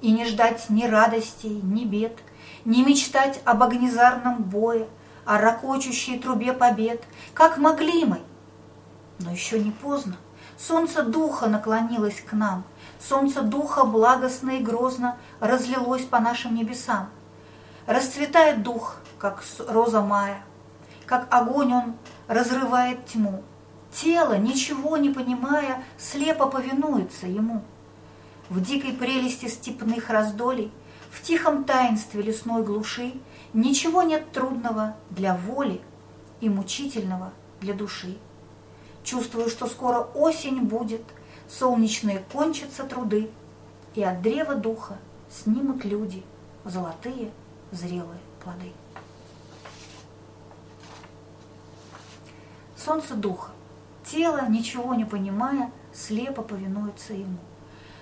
и не ждать ни радостей, ни бед, не мечтать об огнезарном бое, о ракочущей трубе побед? Как могли мы? Но еще не поздно. Солнце духа наклонилось к нам, солнце духа благостно и грозно разлилось по нашим небесам. Расцветает дух, как роза мая, как огонь он разрывает тьму. Тело, ничего не понимая, слепо повинуется ему. В дикой прелести степных раздолей, в тихом таинстве лесной глуши ничего нет трудного для воли и мучительного для души. Чувствую, что скоро осень будет, солнечные кончатся труды, и от древа духа снимут люди золотые зрелые плоды. Солнце духа. Тело, ничего не понимая, слепо повинуется ему.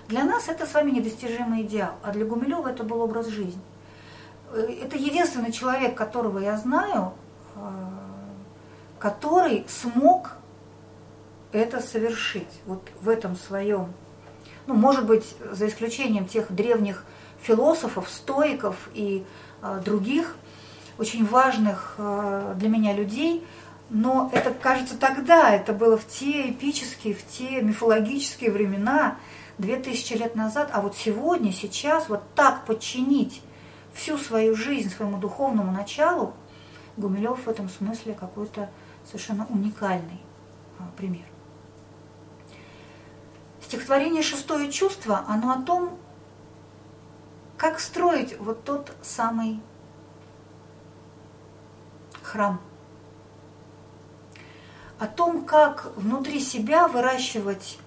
Для нас это с вами недостижимый идеал, а для Гумилева это был образ жизни. Э, это единственный человек, которого я знаю, э, который смог это совершить вот в этом своем, ну, может быть, за исключением тех древних философов, стоиков и э, других очень важных для меня людей, но это, кажется, тогда, это было в те эпические, в те мифологические времена, две тысячи лет назад, а вот сегодня, сейчас вот так подчинить всю свою жизнь своему духовному началу, Гумилев в этом смысле какой-то совершенно уникальный а, пример. Стихотворение «Шестое чувство», оно о том, как строить вот тот самый храм. О том, как внутри себя выращивать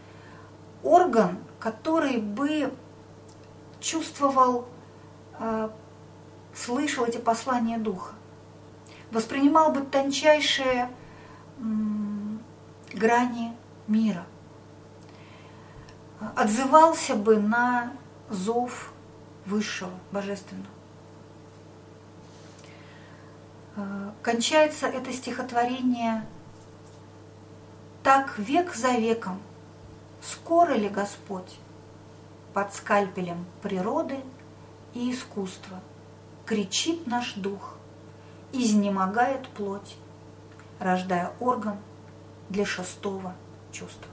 орган, который бы чувствовал, э, слышал эти послания Духа, воспринимал бы тончайшие грани мира отзывался бы на зов высшего, божественного. Э, кончается это стихотворение «Так век за веком, скоро ли Господь? Под скальпелем природы и искусства кричит наш дух, изнемогает плоть, рождая орган для шестого чувства»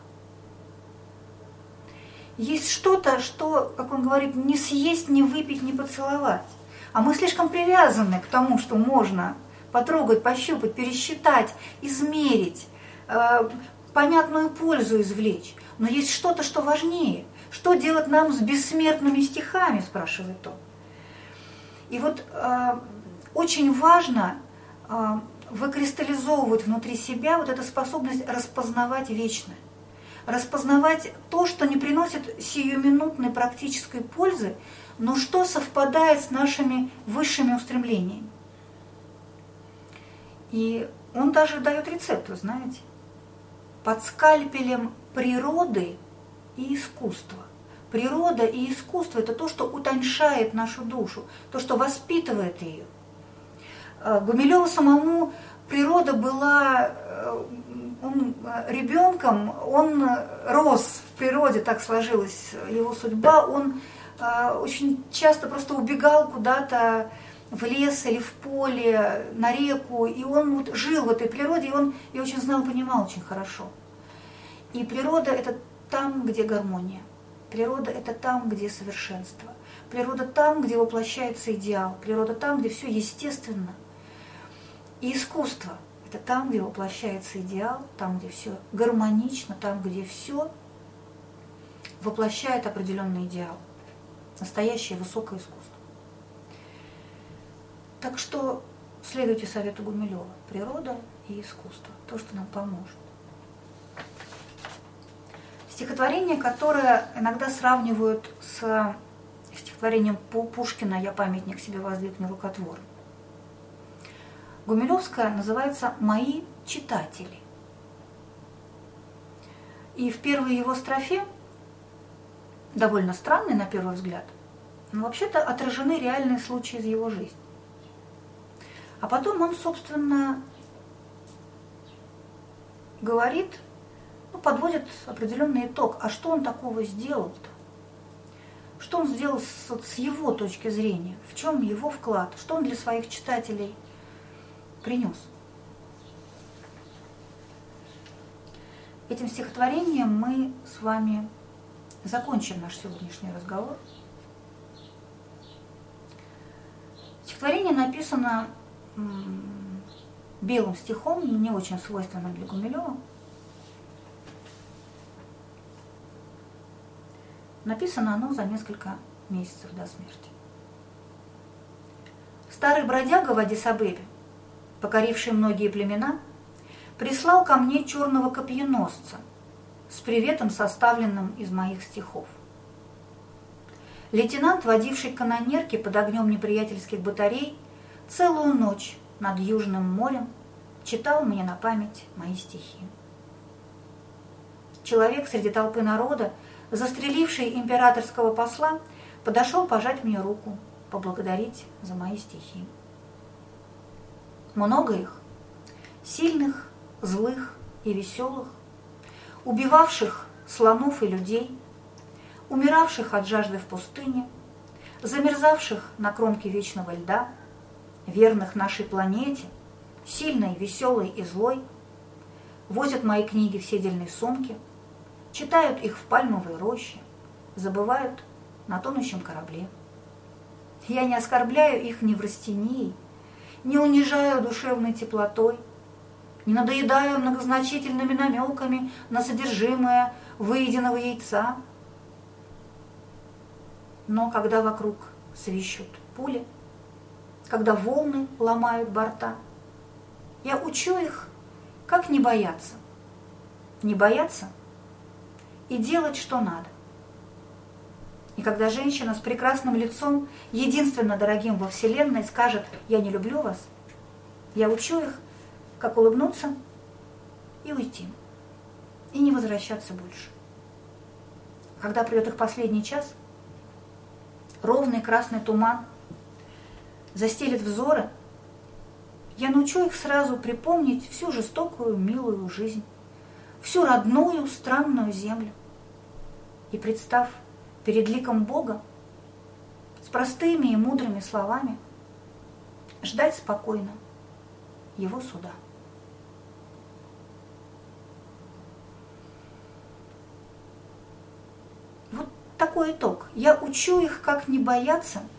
есть что-то, что, как он говорит, не съесть, не выпить, не поцеловать. А мы слишком привязаны к тому, что можно потрогать, пощупать, пересчитать, измерить, э, понятную пользу извлечь. Но есть что-то, что важнее. Что делать нам с бессмертными стихами, спрашивает он. И вот э, очень важно э, выкристаллизовывать внутри себя вот эту способность распознавать вечное распознавать то, что не приносит сиюминутной практической пользы, но что совпадает с нашими высшими устремлениями. И он даже дает рецепт, вы знаете, под скальпелем природы и искусства. Природа и искусство – это то, что утоньшает нашу душу, то, что воспитывает ее. Э, Гумилеву самому природа была э, он э, ребенком, он рос в природе, так сложилась его судьба, он очень часто просто убегал куда-то в лес или в поле, на реку, и он вот жил в этой природе, и он ее очень знал, понимал очень хорошо. И природа – это там, где гармония. Природа – это там, где совершенство. Природа там, где воплощается идеал. Природа там, где все естественно. И искусство – это там, где воплощается идеал, там, где все гармонично, там, где все воплощает определенный идеал. Настоящее высокое искусство. Так что следуйте совету Гумилева. Природа и искусство. То, что нам поможет. Стихотворение, которое иногда сравнивают с стихотворением Пушкина «Я памятник себе воздвиг нерукотвор». Гумилевская называется «Мои читатели». И в первой его строфе, довольно странный на первый взгляд, но вообще-то отражены реальные случаи из его жизни. А потом он, собственно, говорит, ну, подводит определенный итог. А что он такого сделал-то? Что он сделал с, с его точки зрения? В чем его вклад? Что он для своих читателей принес? Этим стихотворением мы с вами закончим наш сегодняшний разговор. Стихотворение написано белым стихом, не очень свойственным для Гумилева. Написано оно за несколько месяцев до смерти. Старый бродяга в Адисабебе, покоривший многие племена, прислал ко мне черного копьеносца с приветом, составленным из моих стихов. Лейтенант, водивший канонерки под огнем неприятельских батарей, целую ночь над Южным морем читал мне на память мои стихи. Человек среди толпы народа, застреливший императорского посла, подошел пожать мне руку, поблагодарить за мои стихи. Много их, сильных, злых и веселых, убивавших слонов и людей, умиравших от жажды в пустыне, замерзавших на кромке вечного льда – верных нашей планете, сильной, веселой и злой, возят мои книги в седельной сумке, читают их в пальмовой роще, забывают на тонущем корабле. Я не оскорбляю их ни в растении, не унижаю душевной теплотой, не надоедаю многозначительными намеками на содержимое выеденного яйца. Но когда вокруг свищут пули, когда волны ломают борта. Я учу их, как не бояться. Не бояться и делать, что надо. И когда женщина с прекрасным лицом, единственно дорогим во Вселенной, скажет «я не люблю вас», я учу их, как улыбнуться и уйти, и не возвращаться больше. Когда придет их последний час, ровный красный туман – застелит взоры, я научу их сразу припомнить всю жестокую, милую жизнь, всю родную, странную землю. И представ перед ликом Бога, с простыми и мудрыми словами, ждать спокойно Его суда. Вот такой итог. Я учу их, как не бояться –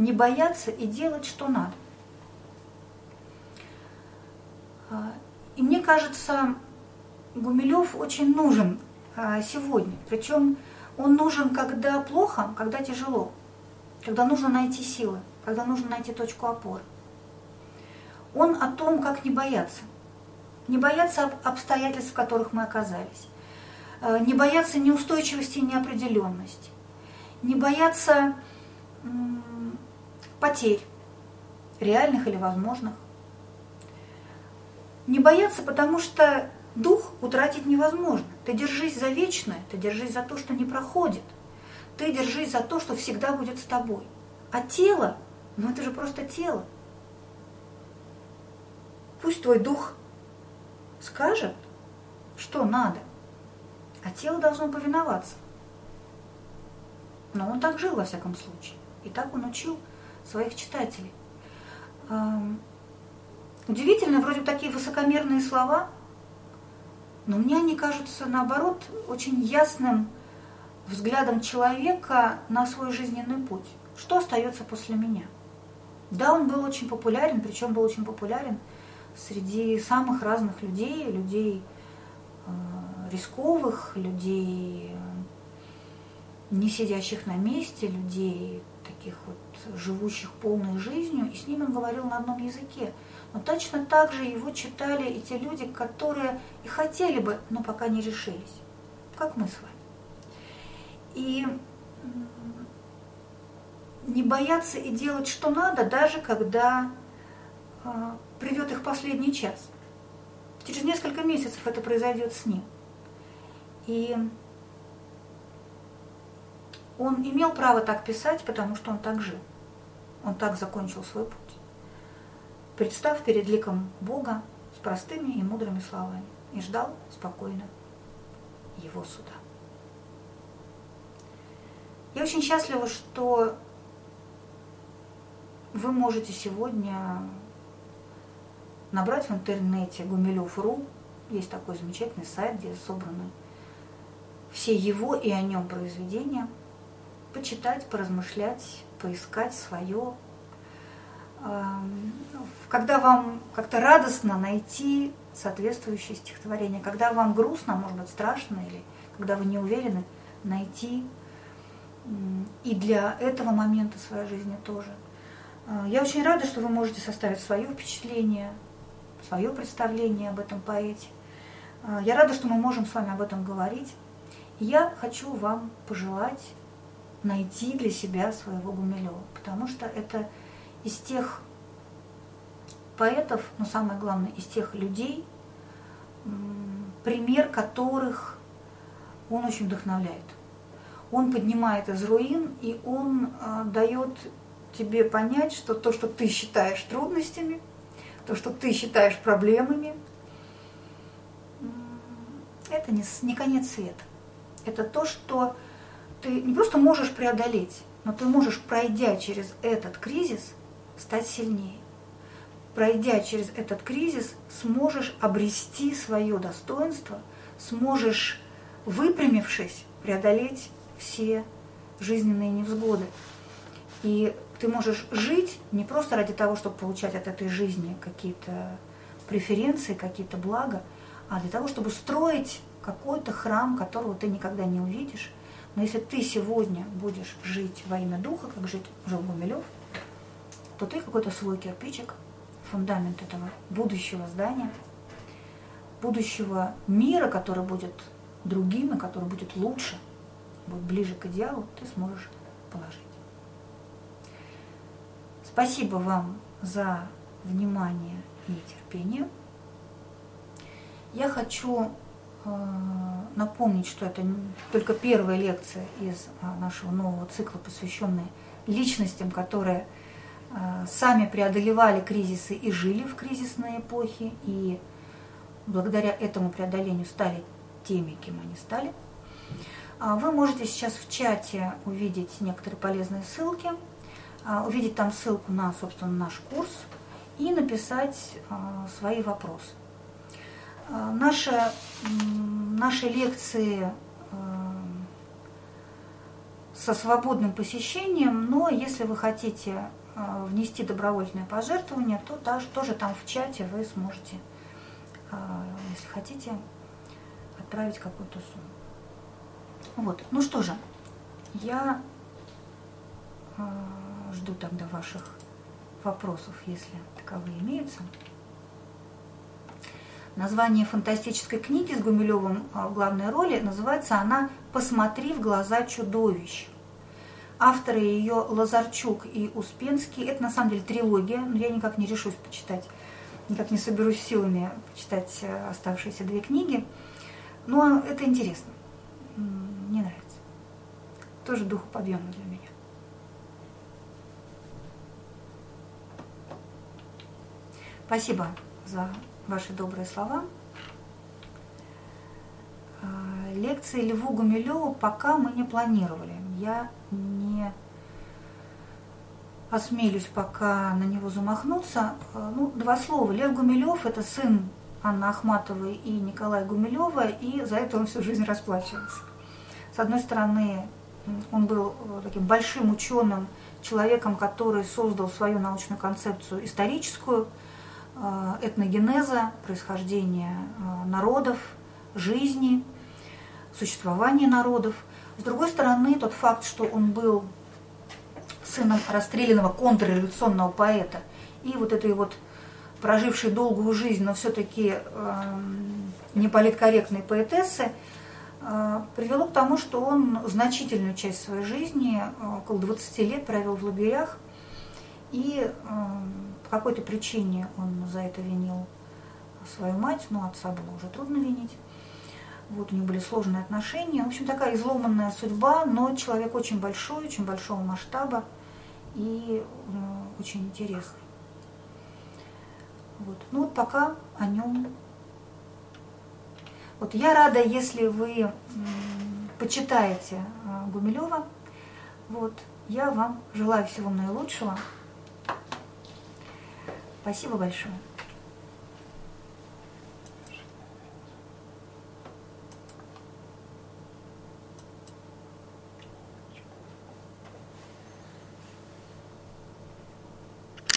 не бояться и делать, что надо. А, и мне кажется, Гумилев очень нужен а, сегодня. Причем он нужен, когда плохо, когда тяжело, когда нужно найти силы, когда нужно найти точку опоры. Он о том, как не бояться. Не бояться обстоятельств, в которых мы оказались. А, не бояться неустойчивости и неопределенности. Не бояться потерь, реальных или возможных. Не бояться, потому что дух утратить невозможно. Ты держись за вечное, ты держись за то, что не проходит. Ты держись за то, что всегда будет с тобой. А тело, ну это же просто тело. Пусть твой дух скажет, что надо, а тело должно повиноваться. Но он так жил во всяком случае. И так он учил своих читателей. Удивительно, вроде такие высокомерные слова, но мне они кажутся, наоборот, очень ясным взглядом человека на свой жизненный путь. Что остается после меня? Да, он был очень популярен, причем был очень популярен среди самых разных людей, людей э, рисковых, людей, не сидящих на месте, людей таких вот живущих полной жизнью, и с ним он говорил на одном языке. Но точно так же его читали и те люди, которые и хотели бы, но пока не решились. как мы с вами. И не бояться и делать, что надо, даже когда э, придет их последний час. Через несколько месяцев это произойдет с ним. И он имел право так писать, потому что он так жил. Он так закончил свой путь. Представ перед ликом Бога с простыми и мудрыми словами и ждал спокойно его суда. Я очень счастлива, что вы можете сегодня набрать в интернете Гумилев.ру. Есть такой замечательный сайт, где собраны все его и о нем произведения. Почитать, поразмышлять, поискать свое. Когда вам как-то радостно найти соответствующее стихотворение, когда вам грустно, может быть, страшно, или когда вы не уверены, найти и для этого момента своей жизни тоже. А, я очень рада, что вы можете составить свое впечатление, свое представление об этом поэте. А, я рада, что мы можем с вами об этом говорить. Я хочу вам пожелать найти для себя своего Гумилева, потому что это из тех поэтов, но самое главное, из тех людей, пример которых он очень вдохновляет он поднимает из руин, и он э, дает тебе понять, что то, что ты считаешь трудностями, то, что ты считаешь проблемами, это не, не конец света. Это то, что ты не просто можешь преодолеть, но ты можешь, пройдя через этот кризис, стать сильнее. Пройдя через этот кризис, сможешь обрести свое достоинство, сможешь, выпрямившись, преодолеть все жизненные невзгоды. И ты можешь жить не просто ради того, чтобы получать от этой жизни какие-то преференции, какие-то блага, а для того, чтобы строить какой-то храм, которого ты никогда не увидишь. Но если ты сегодня будешь жить во имя Духа, как жить жил Гумилев, то ты какой-то свой кирпичик, фундамент этого будущего здания, будущего мира, который будет другим и который будет лучше – будет ближе к идеалу, ты сможешь положить. Спасибо вам за внимание и терпение. Я хочу напомнить, что это только первая лекция из э, нашего нового цикла, посвященная личностям, которые э, сами преодолевали кризисы и жили в кризисной эпохе, и благодаря этому преодолению стали теми, кем они стали. А, вы можете сейчас в чате увидеть некоторые полезные ссылки, а, увидеть там ссылку на, собственно, наш курс и написать а, свои вопросы. Наши, наши лекции со свободным посещением, но если вы хотите внести добровольное пожертвование, то даже, тоже там в чате вы сможете, если хотите, отправить какую-то сумму. Вот, ну что же, я э, жду тогда ваших вопросов, если таковые имеются. Название фантастической книги с Гумилевым а, в главной роли называется она «Посмотри в глаза чудовищ». Авторы ее Лазарчук и Успенский. Это на самом деле трилогия, но я никак не решусь почитать, никак не соберусь силами почитать э, оставшиеся две книги. Но это интересно мне нравится. Тоже духоподъемно для меня. Спасибо за ваши добрые слова. А, лекции Льву Гумилеву пока мы не планировали. Я не осмелюсь пока на него замахнуться. А, ну, два слова. Лев Гумилев – это сын Анны Ахматовой и Николая Гумилева, и за это он всю жизнь расплачивался. С одной стороны, он был э, таким большим ученым, человеком, который создал свою научную концепцию историческую, этногенеза, происхождения э, народов, жизни, существования народов. С другой стороны, тот факт, что он был сыном расстрелянного контрреволюционного поэта и вот этой вот прожившей долгую жизнь, но все-таки э, неполиткорректной поэтессы, э, привело к тому, что он значительную часть своей жизни, э, около 20 лет, провел в лагерях. И э, по какой-то причине он за это винил свою мать, но отца было уже трудно винить. Вот у них были сложные отношения. В общем, такая изломанная судьба, но человек очень большой, очень большого масштаба и э, очень интересный. Вот. Ну вот пока о нем. Вот я рада, если вы почитаете э, Гумилева. Вот. Я вам желаю всего наилучшего. Спасибо большое.